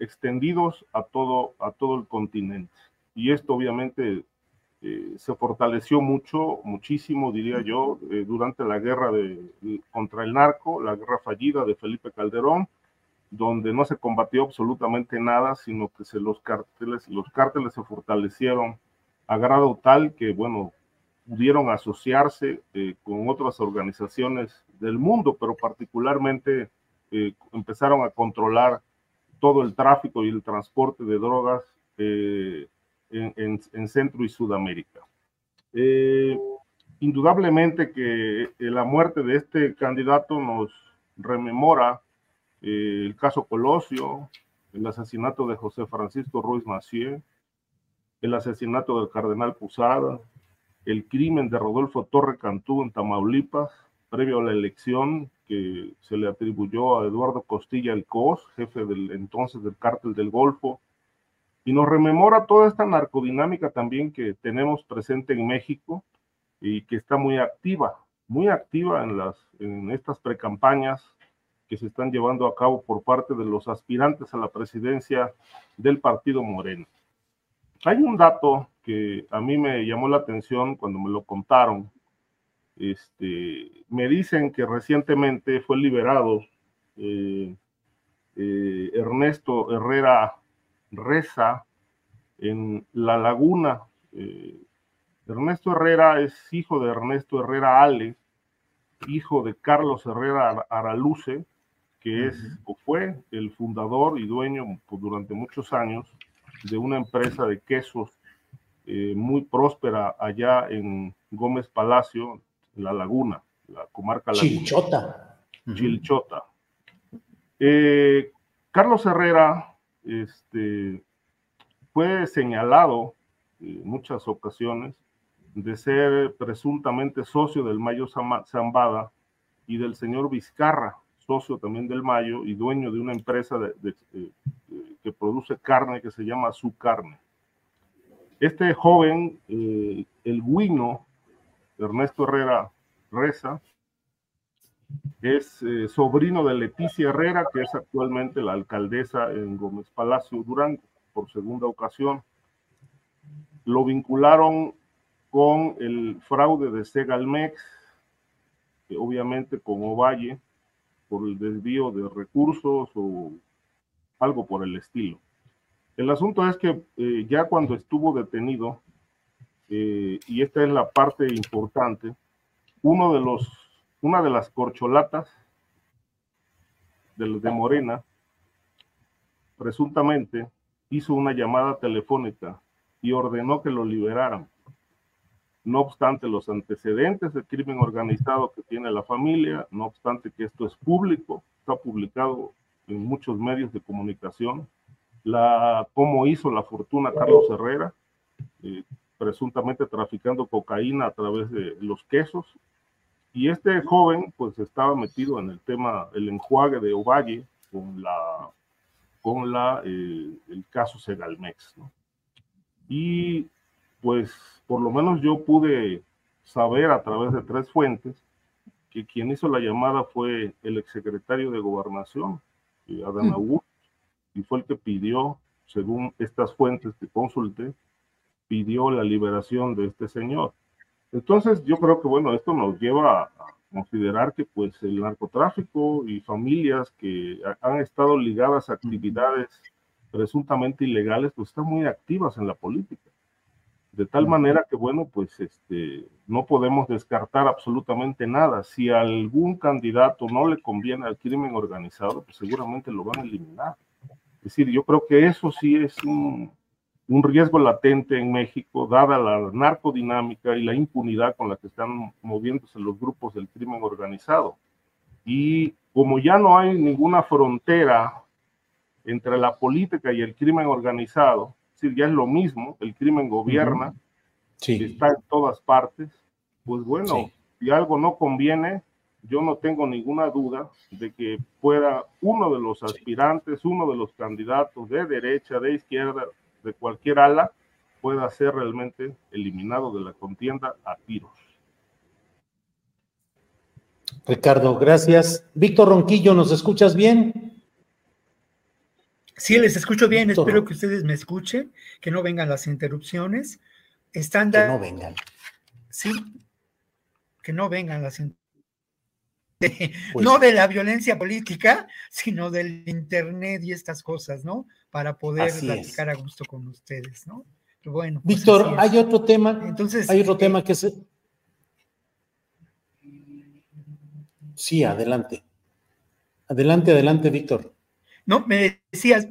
extendidos a todo, a todo el continente. Y esto obviamente eh, se fortaleció mucho, muchísimo, diría yo, eh, durante la guerra de, contra el narco, la guerra fallida de Felipe Calderón, donde no se combatió absolutamente nada, sino que se los cárteles, los cárteles se fortalecieron a grado tal que, bueno, pudieron asociarse eh, con otras organizaciones del mundo, pero particularmente empezaron a controlar todo el tráfico y el transporte de drogas en, en, en, Centro y Sudamérica. Eh, indudablemente que eh, la muerte de este candidato nos rememora eh, el caso Colosio, el asesinato de José Francisco Ruiz Macié, el asesinato del cardenal Pusada, el crimen de Rodolfo Torre Cantú en Tamaulipas, previo a la elección que se le atribuyó a Eduardo Costilla el COS, jefe del entonces del cártel del Golfo, y nos rememora toda esta narcodinámica también que tenemos presente en México y que está muy activa, muy activa en, las, en estas precampañas que se están llevando a cabo por parte de los aspirantes a la presidencia del partido Moreno. Hay un dato que a mí me llamó la atención cuando me lo contaron. Este, me dicen que recientemente fue liberado eh, eh, Ernesto Herrera Reza en La Laguna. Eh, Ernesto Herrera es hijo de Ernesto Herrera Ale, hijo de Carlos Herrera Araluce, que es o fue el fundador y dueño pues, durante muchos años de una empresa de quesos eh, muy próspera allá en Gómez Palacio, La Laguna, la comarca Laguna. Chilchota. Chilchota. Eh, Carlos Herrera este, fue señalado en muchas ocasiones de ser presuntamente socio del Mayo Zambada y del señor Vizcarra, socio también del Mayo y dueño de una empresa de, de, que produce carne que se llama Su Carne. Este joven, eh, el Guino, Ernesto Herrera Reza, es eh, sobrino de Leticia Herrera, que es actualmente la alcaldesa en Gómez Palacio Durango, por segunda ocasión. lo vincularon con el fraude de Segalmex, obviamente con Ovalle, por el desvío de recursos o algo por el estilo. El asunto es que eh, ya cuando estuvo detenido, eh, y esta es la parte importante, uno de los, una de las corcholatas de, de Morena, presuntamente, hizo una llamada telefónica y ordenó que lo liberaran. No obstante los antecedentes del crimen organizado que tiene la familia, no obstante que esto es público, está publicado en muchos medios de comunicación, la, cómo hizo la fortuna Carlos Herrera, eh, presuntamente traficando cocaína a través de los quesos. Y este joven pues estaba metido en el tema, el enjuague de Ovalle con la con la, eh, el caso Segalmex. ¿no? Y pues por lo menos yo pude saber a través de tres fuentes que quien hizo la llamada fue el exsecretario de Gobernación, eh, Adán Augusto, y fue el que pidió, según estas fuentes que consulté, pidió la liberación de este señor. Entonces yo creo que bueno, esto nos lleva a, considerar que pues el narcotráfico y familias que han estado ligadas a actividades presuntamente ilegales pues están muy activas en la política. De tal manera que bueno, pues este no podemos descartar absolutamente nada. Si a algún candidato no le conviene al crimen organizado, pues seguramente lo van a eliminar. Es decir, yo creo que eso sí es un, un riesgo latente en México, dada la narcodinámica y la impunidad con la que están moviéndose los grupos del crimen organizado. Y como ya no hay ninguna frontera entre la política y el crimen organizado, es decir, ya es lo mismo, el crimen gobierna, está en todas partes, pues bueno, si algo no conviene, yo no tengo ninguna duda de que pueda uno de los aspirantes, uno de los candidatos de derecha, de izquierda, de cualquier ala pueda ser realmente eliminado de la contienda a tiros. Ricardo, gracias. Víctor Ronquillo, ¿nos escuchas bien? Sí, les escucho bien. Espero que ustedes me escuchen, que no vengan las interrupciones. Están que no vengan. Sí, que no vengan las interrupciones. Pues no de la violencia política, sino del Internet y estas cosas, ¿no? Para poder platicar a gusto con ustedes, ¿no? bueno. Pues Víctor, hay otro tema. Entonces, hay otro eh, tema que es. Sí, adelante. Adelante, adelante, Víctor. No, me decías,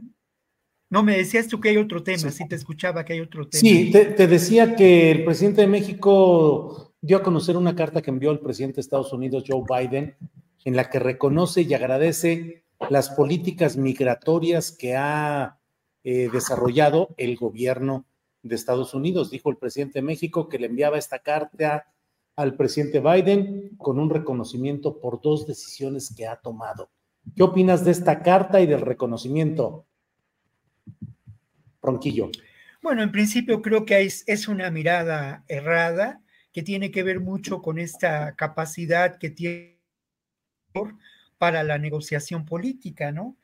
no, me decías tú que hay otro tema, sí, te escuchaba que hay otro tema. Sí, te, decía que el presidente de México dio a conocer una carta que envió el presidente de Estados Unidos, Joe Biden, en la que reconoce y agradece las políticas migratorias que ha eh, desarrollado el gobierno de Estados Unidos. Dijo el presidente de México que le enviaba esta carta al presidente Biden con un reconocimiento por dos decisiones que ha tomado. ¿Qué opinas de esta carta y del reconocimiento? Ronquillo. Bueno, en principio creo que es, es una mirada errada que tiene que ver mucho con esta capacidad que tiene para la negociación política, ¿no?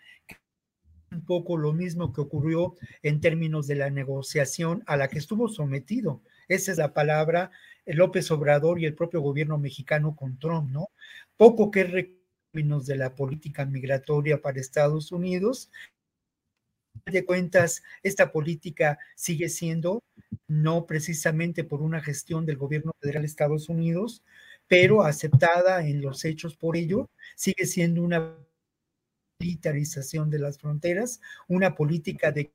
Un poco lo mismo que ocurrió en términos de la negociación a la que estuvo sometido. Esa es la palabra López Obrador y el propio gobierno mexicano con Trump, ¿no? Poco que términos de la política migratoria para Estados Unidos. De cuentas, esta política sigue siendo no precisamente por una gestión del gobierno federal de Estados Unidos, pero aceptada en los hechos por ello, sigue siendo una militarización de las fronteras, una política de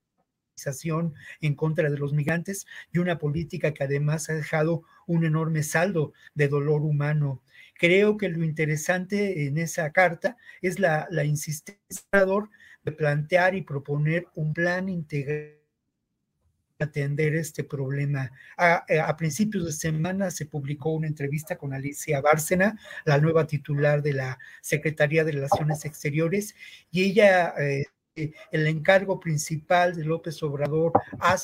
en contra de los migrantes y una política que además ha dejado un enorme saldo de dolor humano. Creo que lo interesante en esa carta es la, la insistencia de plantear y proponer un plan integral atender este problema. Eh, a, principios de semana se publicó una entrevista con Alicia Bárcena, la nueva titular de la Secretaría de Relaciones Exteriores, y ella, eh, el encargo principal de López Obrador a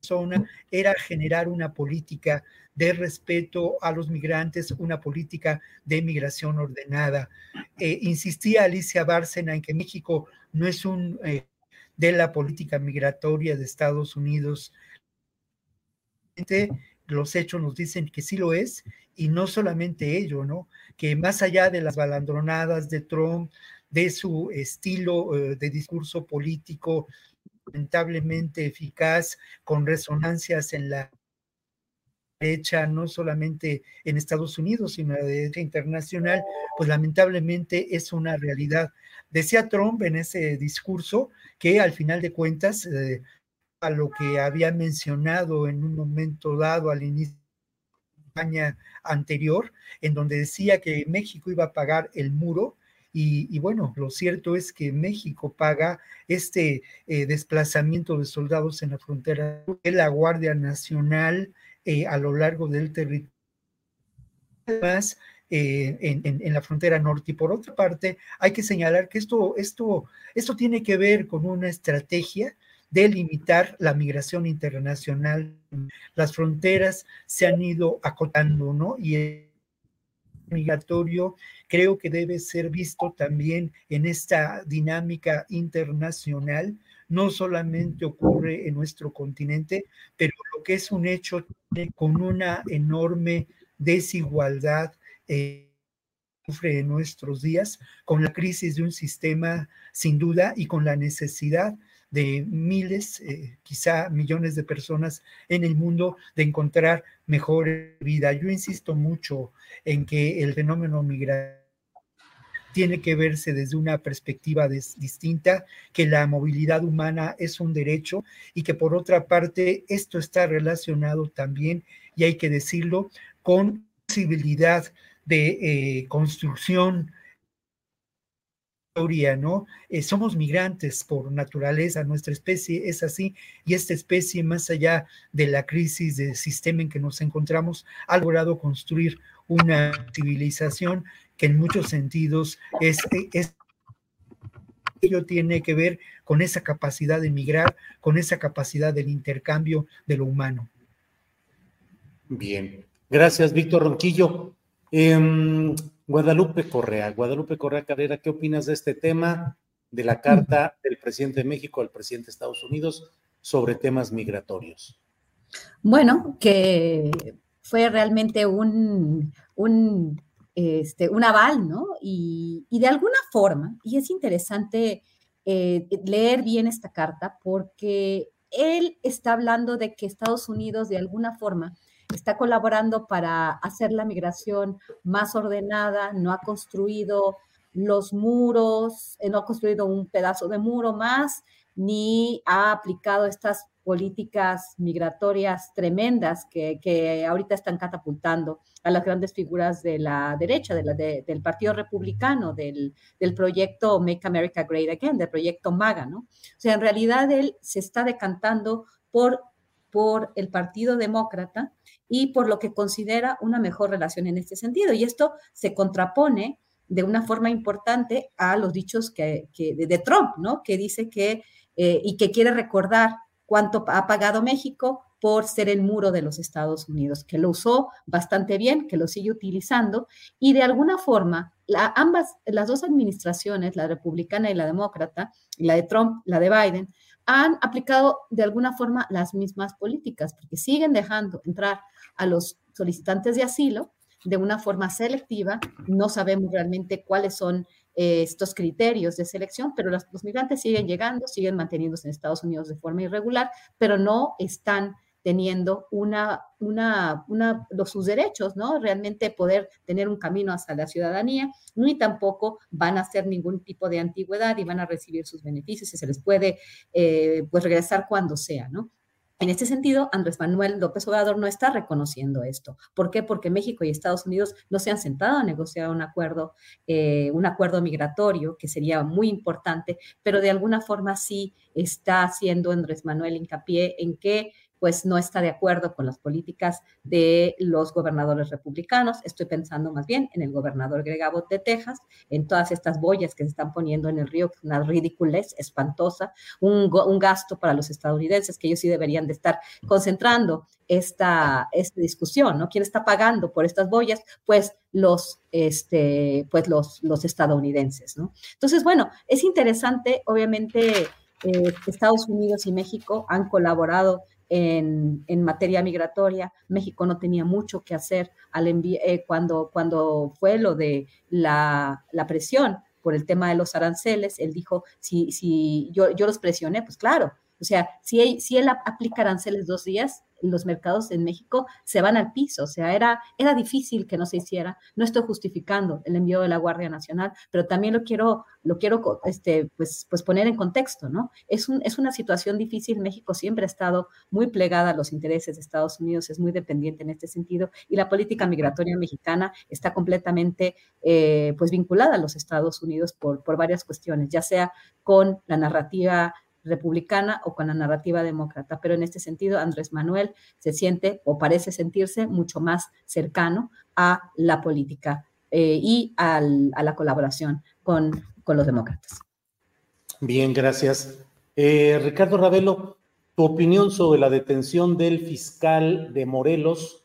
zona era generar una política de respeto a los migrantes, una política de migración ordenada. Eh, insistía Alicia Bárcena en que México no es un de la política migratoria de Estados Unidos los hechos nos dicen que sí lo es, y no solamente ello, ¿no? Que más allá de las balandronadas de Trump, de su estilo eh, de discurso político lamentablemente eficaz, con resonancias en la derecha, no solamente en Estados Unidos, sino la derecha internacional, pues lamentablemente es una realidad. Decía Trump en ese discurso que al final de cuentas, eh, a lo que había mencionado en un momento dado al inicio de la campaña anterior, en donde decía que México iba a pagar el muro, y, bueno, lo cierto es que México paga este eh, desplazamiento de soldados en la frontera de la Guardia Nacional eh, a lo largo del territorio. Además, eh, en, la frontera norte. Y por otra parte, hay que señalar que esto, esto, esto tiene que ver con una estrategia de limitar la migración internacional. Las fronteras se han ido acotando, ¿no? Y el migratorio creo que debe ser visto también en esta dinámica internacional. No solamente ocurre en nuestro continente, pero lo que es un hecho con una enorme desigualdad eh, en nuestros días, con la crisis de un sistema sin duda y con la necesidad de miles, eh, quizá millones de personas en el mundo de encontrar mejor vida. Yo insisto mucho en que el fenómeno migratorio tiene que verse desde una perspectiva distinta, que la movilidad humana es un derecho y que por otra parte esto está relacionado también, y hay que decirlo, con posibilidad de eh, construcción ¿no? Eh, somos migrantes por naturaleza, nuestra especie es así, y esta especie, más allá de la crisis de sistema en que nos encontramos, ha logrado construir una civilización que en muchos sentidos es, es ello tiene que ver con esa capacidad de migrar, con esa capacidad del intercambio de lo humano. Bien, gracias Víctor Ronquillo. Em, Guadalupe Correa, Guadalupe Correa Carrera, ¿qué opinas de este tema de la carta del presidente de México al presidente de Estados Unidos sobre temas migratorios? Bueno, que fue realmente un, un, este, un aval, ¿no? Y, de alguna forma, y es interesante eh, leer bien esta carta porque él está hablando de que Estados Unidos de alguna forma está colaborando para hacer la migración más ordenada, no ha construido los muros, eh, no ha construido un pedazo de muro más, ni ha aplicado estas políticas migratorias tremendas que, ahorita están catapultando a las grandes figuras de la derecha, de del Partido Republicano, del, del, proyecto Make America Great Again, del proyecto MAGA, ¿no? O sea, en realidad él se está decantando por, por el Partido Demócrata y por lo que considera una mejor relación en este sentido. Y esto se contrapone de una forma importante a los dichos que, de, Trump, ¿no? Que dice que, eh, y que quiere recordar cuánto ha pagado México por ser el muro de los Estados Unidos, que lo usó bastante bien, que lo sigue utilizando, y de alguna forma, ambas, las dos administraciones, la republicana y la demócrata, la de Trump, la de Biden, han aplicado de alguna forma las mismas políticas, porque siguen dejando entrar a los solicitantes de asilo de una forma selectiva. No sabemos realmente cuáles son eh, estos criterios de selección, pero los, migrantes siguen llegando, siguen manteniéndose en Estados Unidos de forma irregular, pero no están teniendo una, una, una, los, sus derechos, ¿no? Realmente poder tener un camino hacia la ciudadanía, ni tampoco van a hacer ningún tipo de antigüedad y van a recibir sus beneficios y se les puede, eh, pues, regresar cuando sea, ¿no? En este sentido, Andrés Manuel López Obrador no está reconociendo esto. ¿Por qué? Porque México y Estados Unidos no se han sentado a negociar un acuerdo, eh, un acuerdo migratorio, que sería muy importante, pero de alguna forma sí está haciendo Andrés Manuel hincapié en que pues no está de acuerdo con las políticas de los gobernadores republicanos. Estoy pensando más bien en el gobernador Greg Abbott de Texas, en todas estas boyas que se están poniendo en el río, que es una ridiculez espantosa, un, gasto para los estadounidenses que ellos sí deberían de estar concentrando esta, esta discusión, ¿no? ¿Quién está pagando por estas boyas? Pues los, este, pues los, los estadounidenses, ¿no? Entonces, bueno, es interesante, obviamente, eh, Estados Unidos y México han colaborado en, en materia migratoria. México no tenía mucho que hacer al eh, cuando, cuando fue lo de la, la presión por el tema de los aranceles, él dijo, si, si yo, yo los presioné, pues claro, o sea, si él, si él aplica aranceles dos días, los mercados en México se van al piso. O sea, era, era difícil que no se hiciera. No estoy justificando el envío de la Guardia Nacional, pero también lo quiero, lo quiero este, pues, pues poner en contexto, ¿no? Es, un, es una situación difícil. México siempre ha estado muy plegada a los intereses de Estados Unidos, es muy dependiente en este sentido, y la política migratoria mexicana está completamente eh, pues vinculada a los Estados Unidos por, por varias cuestiones, ya sea con la narrativa republicana o con la narrativa demócrata. Pero en este sentido, Andrés Manuel se siente o parece sentirse mucho más cercano a la política eh, y a la colaboración con, con, los demócratas. Bien, gracias. Eh, Ricardo Ravelo, tu opinión sobre la detención del fiscal de Morelos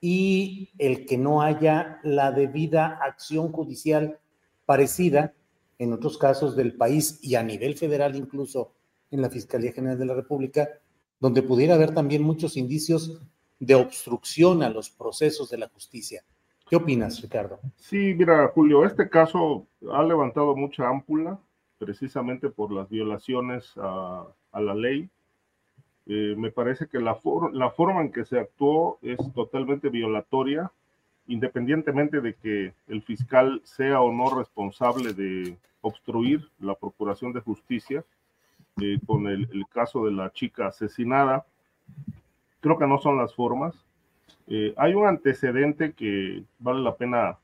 y el que no haya la debida acción judicial parecida en otros casos del país y a nivel federal incluso en la Fiscalía General de la República, donde pudiera haber también muchos indicios de obstrucción a los procesos de la justicia. ¿Qué opinas, Ricardo? Sí, mira, Julio, este caso ha levantado mucha ámpula precisamente por las violaciones a, la ley. Eh, me parece que la, la forma en que se actuó es totalmente violatoria, independientemente de que el fiscal sea o no responsable de obstruir la procuración de justicia eh, con el, caso de la chica asesinada. Creo que no son las formas. Eh, hay un antecedente que vale la pena,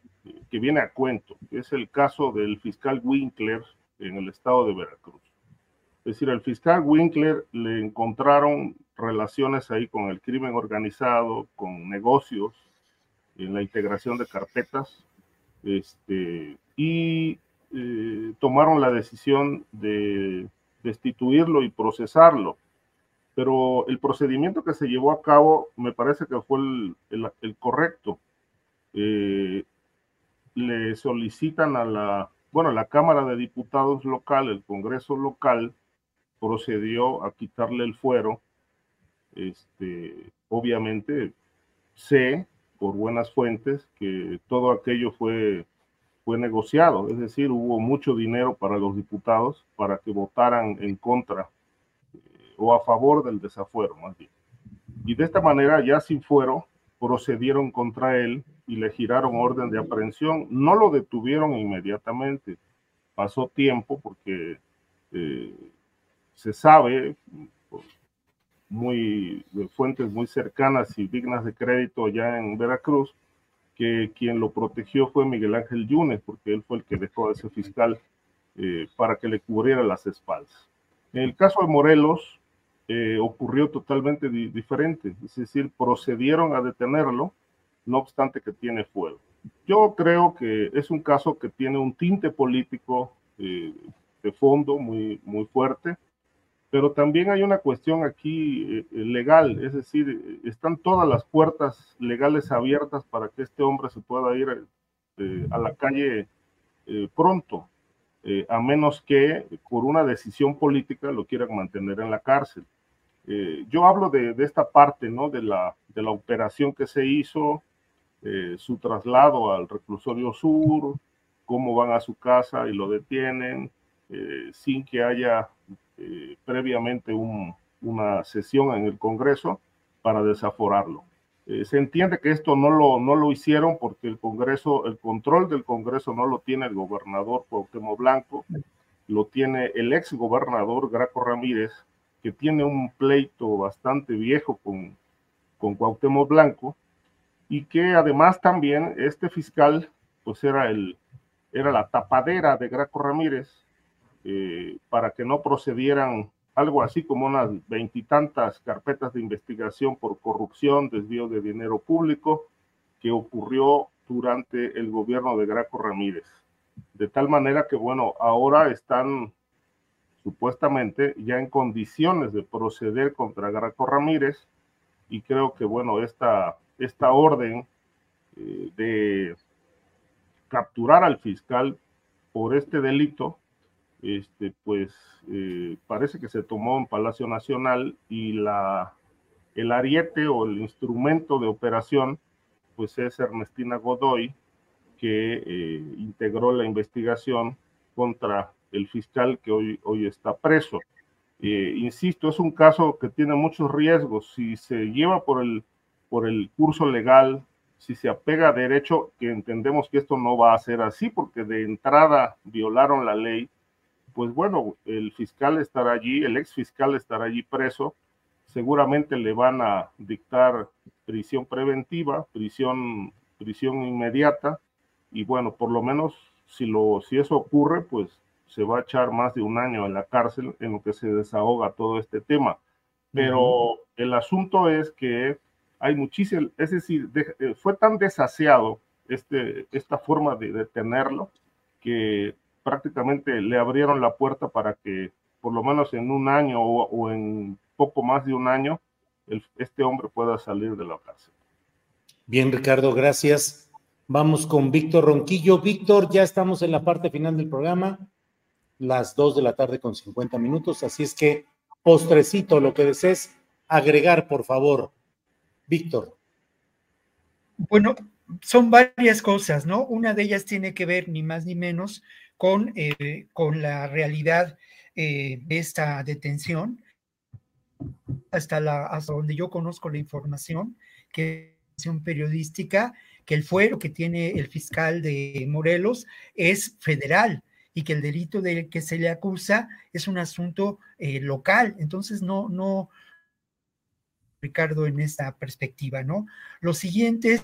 que viene a cuento, es el caso del fiscal Winkler en el estado de Veracruz. Es decir, al fiscal Winkler le encontraron relaciones ahí con el crimen organizado, con negocios, en la integración de carpetas, este, y eh, tomaron la decisión de destituirlo y procesarlo. Pero el procedimiento que se llevó a cabo me parece que fue el, correcto. Eh, le solicitan a la, bueno, la Cámara de Diputados local, el Congreso local, procedió a quitarle el fuero. Este, obviamente sé por buenas fuentes que todo aquello fue fue negociado, es decir, hubo mucho dinero para los diputados para que votaran en contra eh, o a favor del desafuero, más bien. Y de esta manera, ya sin fuero, procedieron contra él y le giraron orden de aprehensión. No lo detuvieron inmediatamente, pasó tiempo porque eh, se sabe, muy, de fuentes muy cercanas y dignas de crédito allá en Veracruz, que quien lo protegió fue Miguel Ángel Yunes, porque él fue el que dejó a ese fiscal eh, para que le cubriera las espaldas. En el caso de Morelos, eh, ocurrió totalmente diferente, es decir, procedieron a detenerlo, no obstante que tiene fuego. Yo creo que es un caso que tiene un tinte político eh, de fondo muy, muy fuerte, pero también hay una cuestión aquí eh, eh, legal, es decir, están todas las puertas legales abiertas para que este hombre se pueda ir eh, a la calle pronto, a menos que por una decisión política lo quieran mantener en la cárcel. yo hablo de, de, esta parte, ¿no? De la, de la operación que se hizo, su traslado al reclusorio sur, cómo van a su casa y lo detienen, sin que haya eh, previamente una sesión en el Congreso para desaforarlo. Eh, se entiende que esto no lo, no lo hicieron porque el Congreso, el control del Congreso no lo tiene el gobernador Cuauhtémoc Blanco, lo tiene el ex gobernador Graco Ramírez, que tiene un pleito bastante viejo con, con Cuauhtémoc Blanco, y que además también este fiscal, pues era, el, era la tapadera de Graco Ramírez, eh, para que no procedieran algo así como unas veintitantas carpetas de investigación por corrupción, desvío de dinero público, que ocurrió durante el gobierno de Graco Ramírez. De tal manera que, bueno, ahora están supuestamente ya en condiciones de proceder contra Graco Ramírez y creo que, bueno, esta, esta orden eh, de capturar al fiscal por este delito este, pues eh, parece que se tomó en Palacio Nacional y la, el ariete o el instrumento de operación, pues es Ernestina Godoy, que eh, integró la investigación contra el fiscal que hoy, hoy está preso. Eh, insisto, es un caso que tiene muchos riesgos. Si se lleva por el, por el curso legal, si se apega a derecho, que entendemos que esto no va a ser así, porque de entrada violaron la ley, pues bueno, el fiscal estará allí, el ex fiscal estará allí preso, seguramente le van a dictar prisión preventiva, prisión, prisión inmediata, y bueno, por lo menos si, lo, si eso ocurre, pues se va a echar más de un año en la cárcel en lo que se desahoga todo este tema. Pero el asunto es que hay muchísimo, es decir, eh, fue tan desaseado este, esta forma de detenerlo que prácticamente le abrieron la puerta para que por lo menos en un año o, en poco más de un año este hombre pueda salir de la cárcel. Bien, Ricardo, gracias. Vamos con Víctor Ronquillo. Víctor, ya estamos en la parte final del programa, las dos de la tarde con 50 minutos, así es que postrecito, lo que desees agregar, por favor. Víctor. Bueno, son varias cosas, ¿no? Una de ellas tiene que ver ni más ni menos con, eh, con la realidad eh, de esta detención, hasta, la, hasta donde yo conozco la información, que es periodística, que el fuero que tiene el fiscal de Morelos es federal y que el delito del que se le acusa es un asunto eh, local. Entonces, no, no, Ricardo, en esta perspectiva, ¿no? Lo siguiente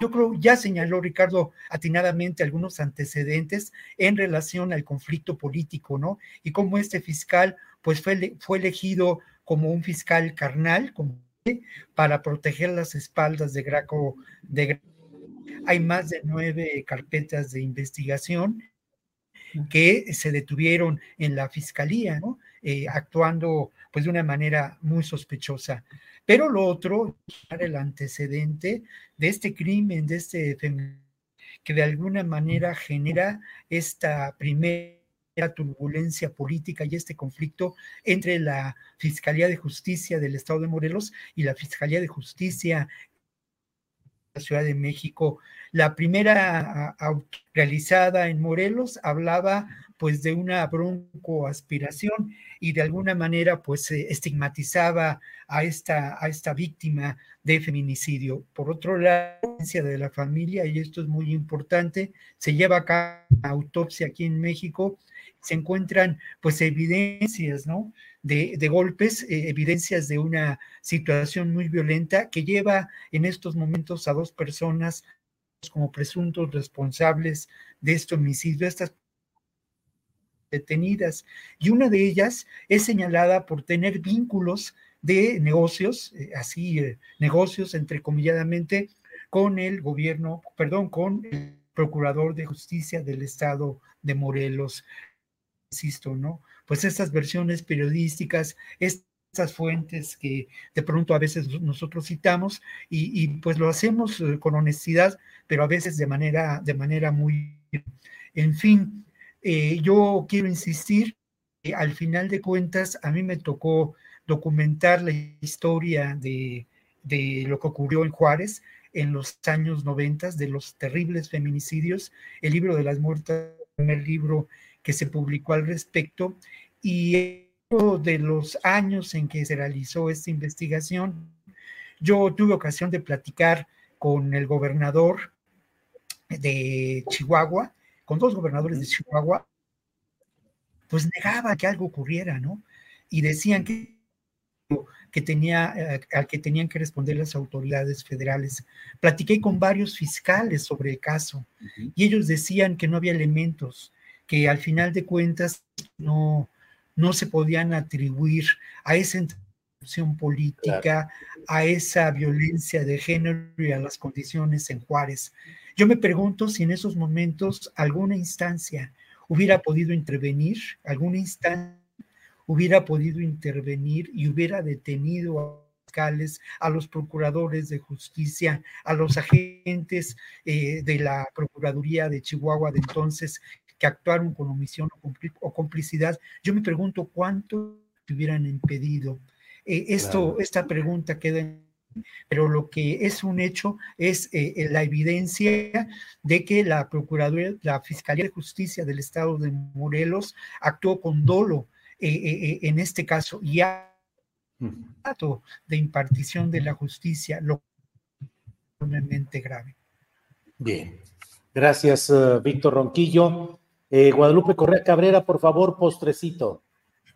yo creo, ya señaló Ricardo atinadamente algunos antecedentes en relación al conflicto político, ¿no? Y cómo este fiscal, pues fue, fue elegido como un fiscal carnal, como, para proteger las espaldas de Graco. Hay más de nueve carpetas de investigación que se detuvieron en la fiscalía, ¿no? Eh, actuando pues de una manera muy sospechosa. Pero lo otro, el antecedente de este crimen, de este que de alguna manera genera esta primera turbulencia política y este conflicto entre la Fiscalía de Justicia del Estado de Morelos y la Fiscalía de Justicia de la Ciudad de México. La primera realizada en Morelos hablaba pues de una broncoaspiración y de alguna manera pues estigmatizaba a esta, a esta víctima de feminicidio. Por otro lado, la de la familia, y esto es muy importante, se lleva a cabo una autopsia aquí en México, se encuentran pues evidencias, ¿no? De, de, golpes, eh, evidencias de una situación muy violenta que lleva en estos momentos a dos personas como presuntos responsables de este homicidio. Estas detenidas y una de ellas es señalada por tener vínculos de negocios, eh, así eh, negocios entrecomilladamente, con el gobierno, perdón, con el procurador de justicia del estado de Morelos. Insisto, ¿no? Pues estas versiones periodísticas, estas fuentes que de pronto a veces nosotros citamos y, y pues lo hacemos eh, con honestidad, pero a veces de manera, de manera muy, en fin, eh, yo quiero insistir, que al final de cuentas, a mí me tocó documentar la historia de, lo que ocurrió en Juárez en los años 90, de los terribles feminicidios, el libro de las muertas, el primer libro que se publicó al respecto, y de los años en que se realizó esta investigación, yo tuve ocasión de platicar con el gobernador de Chihuahua, con dos gobernadores de Chihuahua, pues negaba que algo ocurriera, ¿no? Y decían que, que tenía, eh, al que tenían que responder las autoridades federales. Platiqué con varios fiscales sobre el caso y ellos decían que no había elementos, que al final de cuentas no, no se podían atribuir a esa interrupción política, a esa violencia de género y a las condiciones en Juárez. Yo me pregunto si en esos momentos alguna instancia hubiera podido intervenir, alguna instancia hubiera podido intervenir y hubiera detenido a a los procuradores de justicia, a los agentes eh, de la Procuraduría de Chihuahua de entonces que actuaron con omisión o complicidad. Yo me pregunto cuánto hubieran impedido eh, esto, esta pregunta queda en pero lo que es un hecho es eh, la evidencia de que la Procuraduría, la Fiscalía de Justicia del Estado de Morelos actuó con dolo en este caso y ha de impartición de la justicia lo enormemente grave. Bien, gracias Víctor Ronquillo. Guadalupe Correa Cabrera, por favor, postrecito.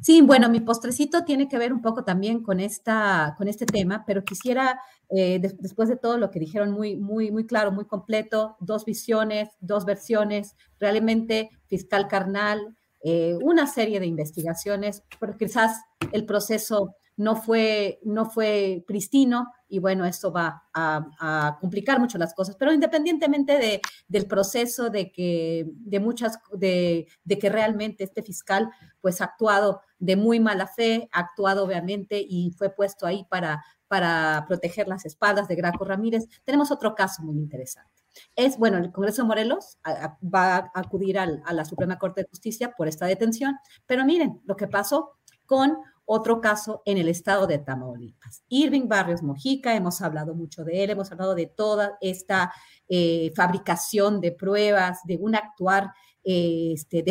Sí, bueno, mi postrecito tiene que ver un poco también con, esta, con este tema, pero quisiera, eh, después de todo lo que dijeron muy, muy, muy claro, muy completo, dos visiones, dos versiones, realmente fiscal carnal, eh, una serie de investigaciones, pero quizás el proceso no fue, no fue pristino y bueno, esto va a, complicar mucho las cosas, pero independientemente de, del proceso de que, de muchas, de, de, que realmente este fiscal pues ha actuado de muy mala fe, ha actuado obviamente y fue puesto ahí para, para proteger las espaldas de Graco Ramírez, tenemos otro caso muy interesante. Es, bueno, el Congreso de Morelos va a acudir a la Suprema Corte de Justicia por esta detención, pero miren lo que pasó con otro caso en el estado de Tamaulipas. Irving Barrios Mojica, hemos hablado mucho de él, hemos hablado de toda esta eh, fabricación de pruebas, de un actuar eh, este,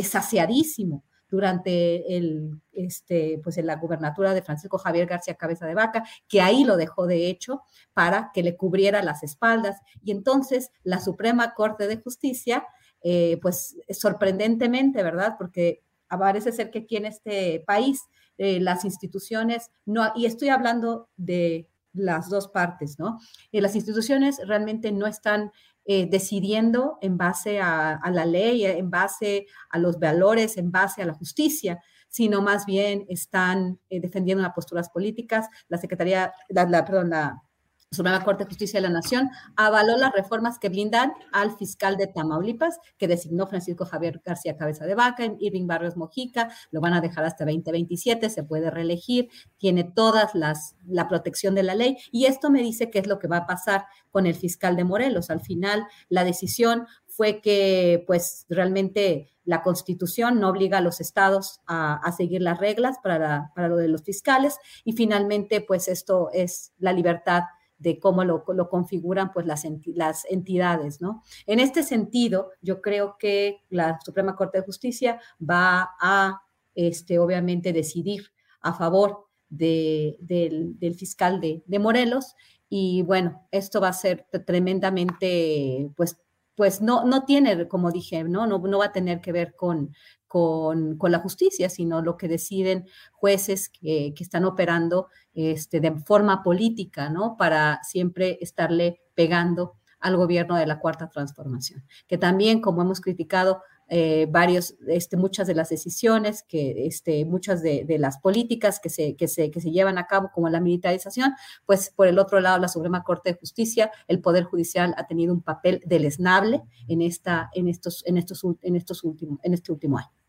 durante el, este, pues en la gubernatura de Francisco Javier García Cabeza de Vaca, que ahí lo dejó de hecho para que le cubriera las espaldas. Y entonces la Suprema Corte de Justicia, eh, pues sorprendentemente, ¿verdad? Porque parece ser que aquí en este país eh, las instituciones, no, y estoy hablando de las dos partes, ¿no? Eh, las instituciones realmente no están eh, decidiendo en base a, la ley, en base a los valores, en base a la justicia, sino más bien están defendiendo las posturas políticas. La Secretaría, la, perdón, la Suprema Corte de Justicia de la Nación avaló las reformas que blindan al fiscal de Tamaulipas, que designó Francisco Javier García Cabeza de Vaca, Irving Barrios Mojica, lo van a dejar hasta 2027, se puede reelegir, tiene todas las, la protección de la ley, y esto me dice qué es lo que va a pasar con el fiscal de Morelos. Al final, la decisión fue que, pues, realmente la Constitución no obliga a los estados a, seguir las reglas para, para lo de los fiscales, y finalmente, pues, esto es la libertad de cómo lo, configuran pues las, las entidades, ¿no? En este sentido, yo creo que la Suprema Corte de Justicia va a, este, obviamente, decidir a favor del, fiscal de, Morelos y bueno, esto va a ser tremendamente, pues, pues no, no tiene, como dije, ¿no? No, no va a tener que ver con, con, la justicia, sino lo que deciden jueces que, están operando este, de forma política, ¿no? Para siempre estarle pegando al gobierno de la cuarta transformación, que también, como hemos criticado, eh, varios, este, muchas de las decisiones, que este, muchas de, las políticas que se, que, se, que se llevan a cabo, como la militarización, pues por el otro lado, la Suprema Corte de Justicia, el Poder Judicial ha tenido un papel deleznable en, esta, en, estos, en, estos, en, estos últimos, en este último año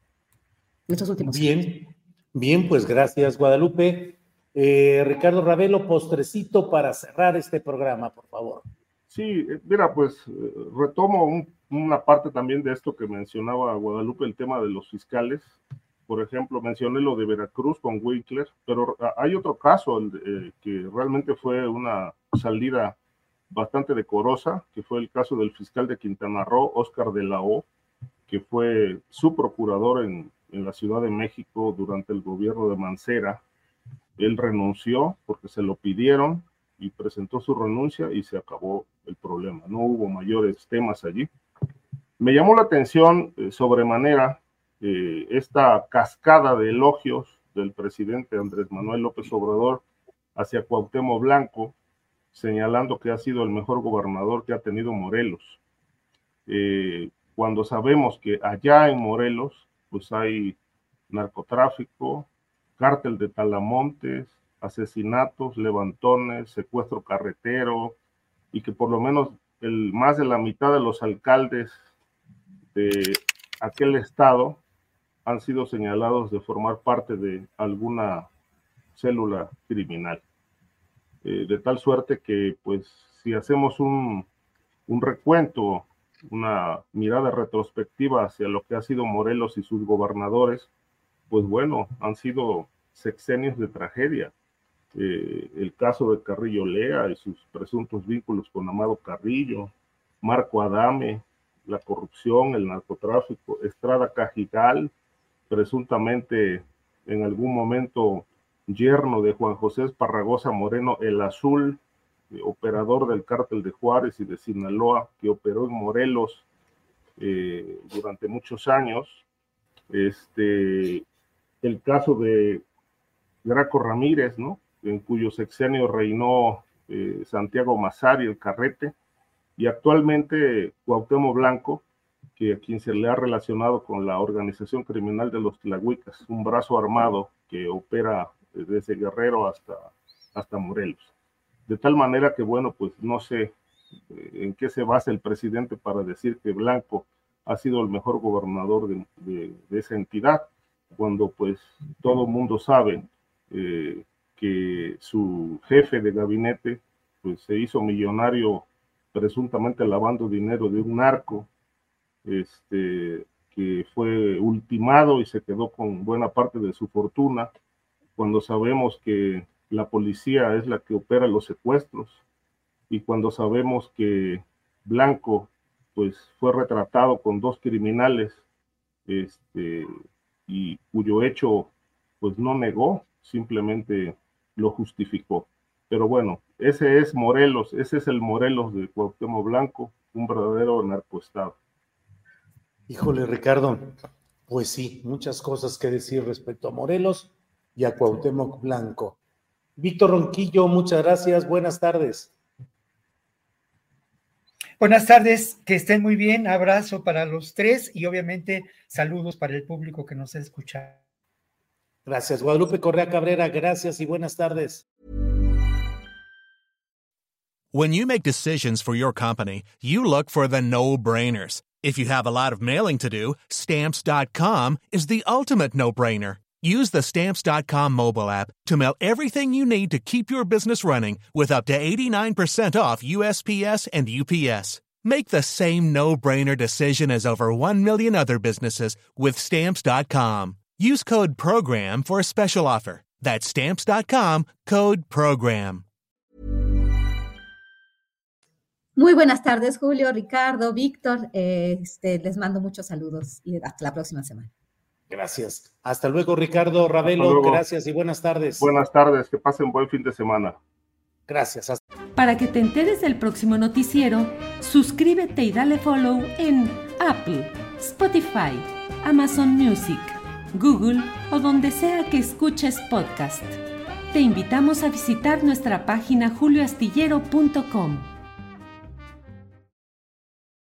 estos últimos Bien, bien, pues gracias, Guadalupe. Eh, Ricardo Ravelo, postrecito para cerrar este programa, por favor. Sí, eh, mira, pues eh, retomo una parte también de esto que mencionaba Guadalupe, el tema de los fiscales. Por ejemplo, mencioné lo de Veracruz con Winkler, pero hay otro caso que realmente fue una salida bastante decorosa, que fue el caso del fiscal de Quintana Roo, Oscar de la O, que fue su procurador en, en la Ciudad de México durante el gobierno de Mancera. Él renunció porque se lo pidieron y presentó su renuncia y se acabó el problema. No hubo mayores temas allí. Me llamó la atención eh, sobremanera eh, esta cascada de elogios del presidente Andrés Manuel López Obrador hacia Cuauhtémoc Blanco, señalando que ha sido el mejor gobernador que ha tenido Morelos. Eh, cuando sabemos que allá en Morelos pues hay narcotráfico, cártel de talamontes, asesinatos, levantones, secuestro carretero, y que por lo menos el, más de la mitad de los alcaldes de aquel estado han sido señalados de formar parte de alguna célula criminal. Eh, de tal suerte que, pues, si hacemos un, un recuento una mirada retrospectiva hacia lo que ha sido Morelos y sus gobernadores, pues bueno, han sido sexenios de tragedia. eh, el caso de Carrillo Lea y sus presuntos vínculos con Amado Carrillo, Marco Adame, la corrupción, el narcotráfico, Estrada Cajigal, presuntamente en algún momento yerno de Juan José Esparragosa Moreno, el Azul, eh, operador del cártel de Juárez y de Sinaloa, que operó en Morelos eh, durante muchos años. Este, el caso de Graco Ramírez, ¿no? en cuyo sexenio reinó eh, Santiago Mazari, el carrete, y actualmente Cuauhtémoc Blanco, que a quien se le ha relacionado con la organización criminal de los Tlahuicas, un brazo armado que opera desde Guerrero hasta, hasta Morelos. De tal manera que, bueno, pues no sé eh, en qué se basa el presidente para decir que Blanco ha sido el mejor gobernador de, esa entidad, cuando pues todo el mundo sabe eh, que su jefe de gabinete pues se hizo millonario presuntamente lavando dinero de un narco, este, que fue ultimado y se quedó con buena parte de su fortuna, cuando sabemos que la policía es la que opera los secuestros y cuando sabemos que Blanco pues fue retratado con dos criminales este, y cuyo hecho pues no negó, simplemente lo justificó. Pero bueno, ese es Morelos, ese es el Morelos de Cuauhtémoc Blanco, un verdadero narcoestado. Híjole, Ricardo, pues sí, muchas cosas que decir respecto a Morelos y a Cuauhtémoc Blanco. Víctor Ronquillo, muchas gracias, buenas tardes. Buenas tardes, que estén muy bien, abrazo para los tres y obviamente saludos para el público que nos escucha. Gracias, Guadalupe Correa Cabrera, gracias y buenas tardes. When you make decisions for your company, you look for the no-brainers. If you have a lot of mailing to do, stamps.com is the ultimate no-brainer. Use the Stamps.com mobile app to mail everything you need to keep your business running with up to 89% off USPS and UPS. Make the same no brainer decision as over 1 million other businesses with Stamps.com. Use code PROGRAM for a special offer. That's Stamps.com code PROGRAM. Muy buenas tardes, Julio, Ricardo, Víctor. Este, les mando muchos saludos y hasta la próxima semana. Gracias. Hasta luego, Ricardo Ravelo. Gracias y buenas tardes. Buenas tardes, que pasen buen fin de semana. Gracias. Para que te enteres del próximo noticiero, suscríbete y dale follow en Apple, Spotify, Amazon Music, Google o donde sea que escuches podcast. Te invitamos a visitar nuestra página julioastillero.com.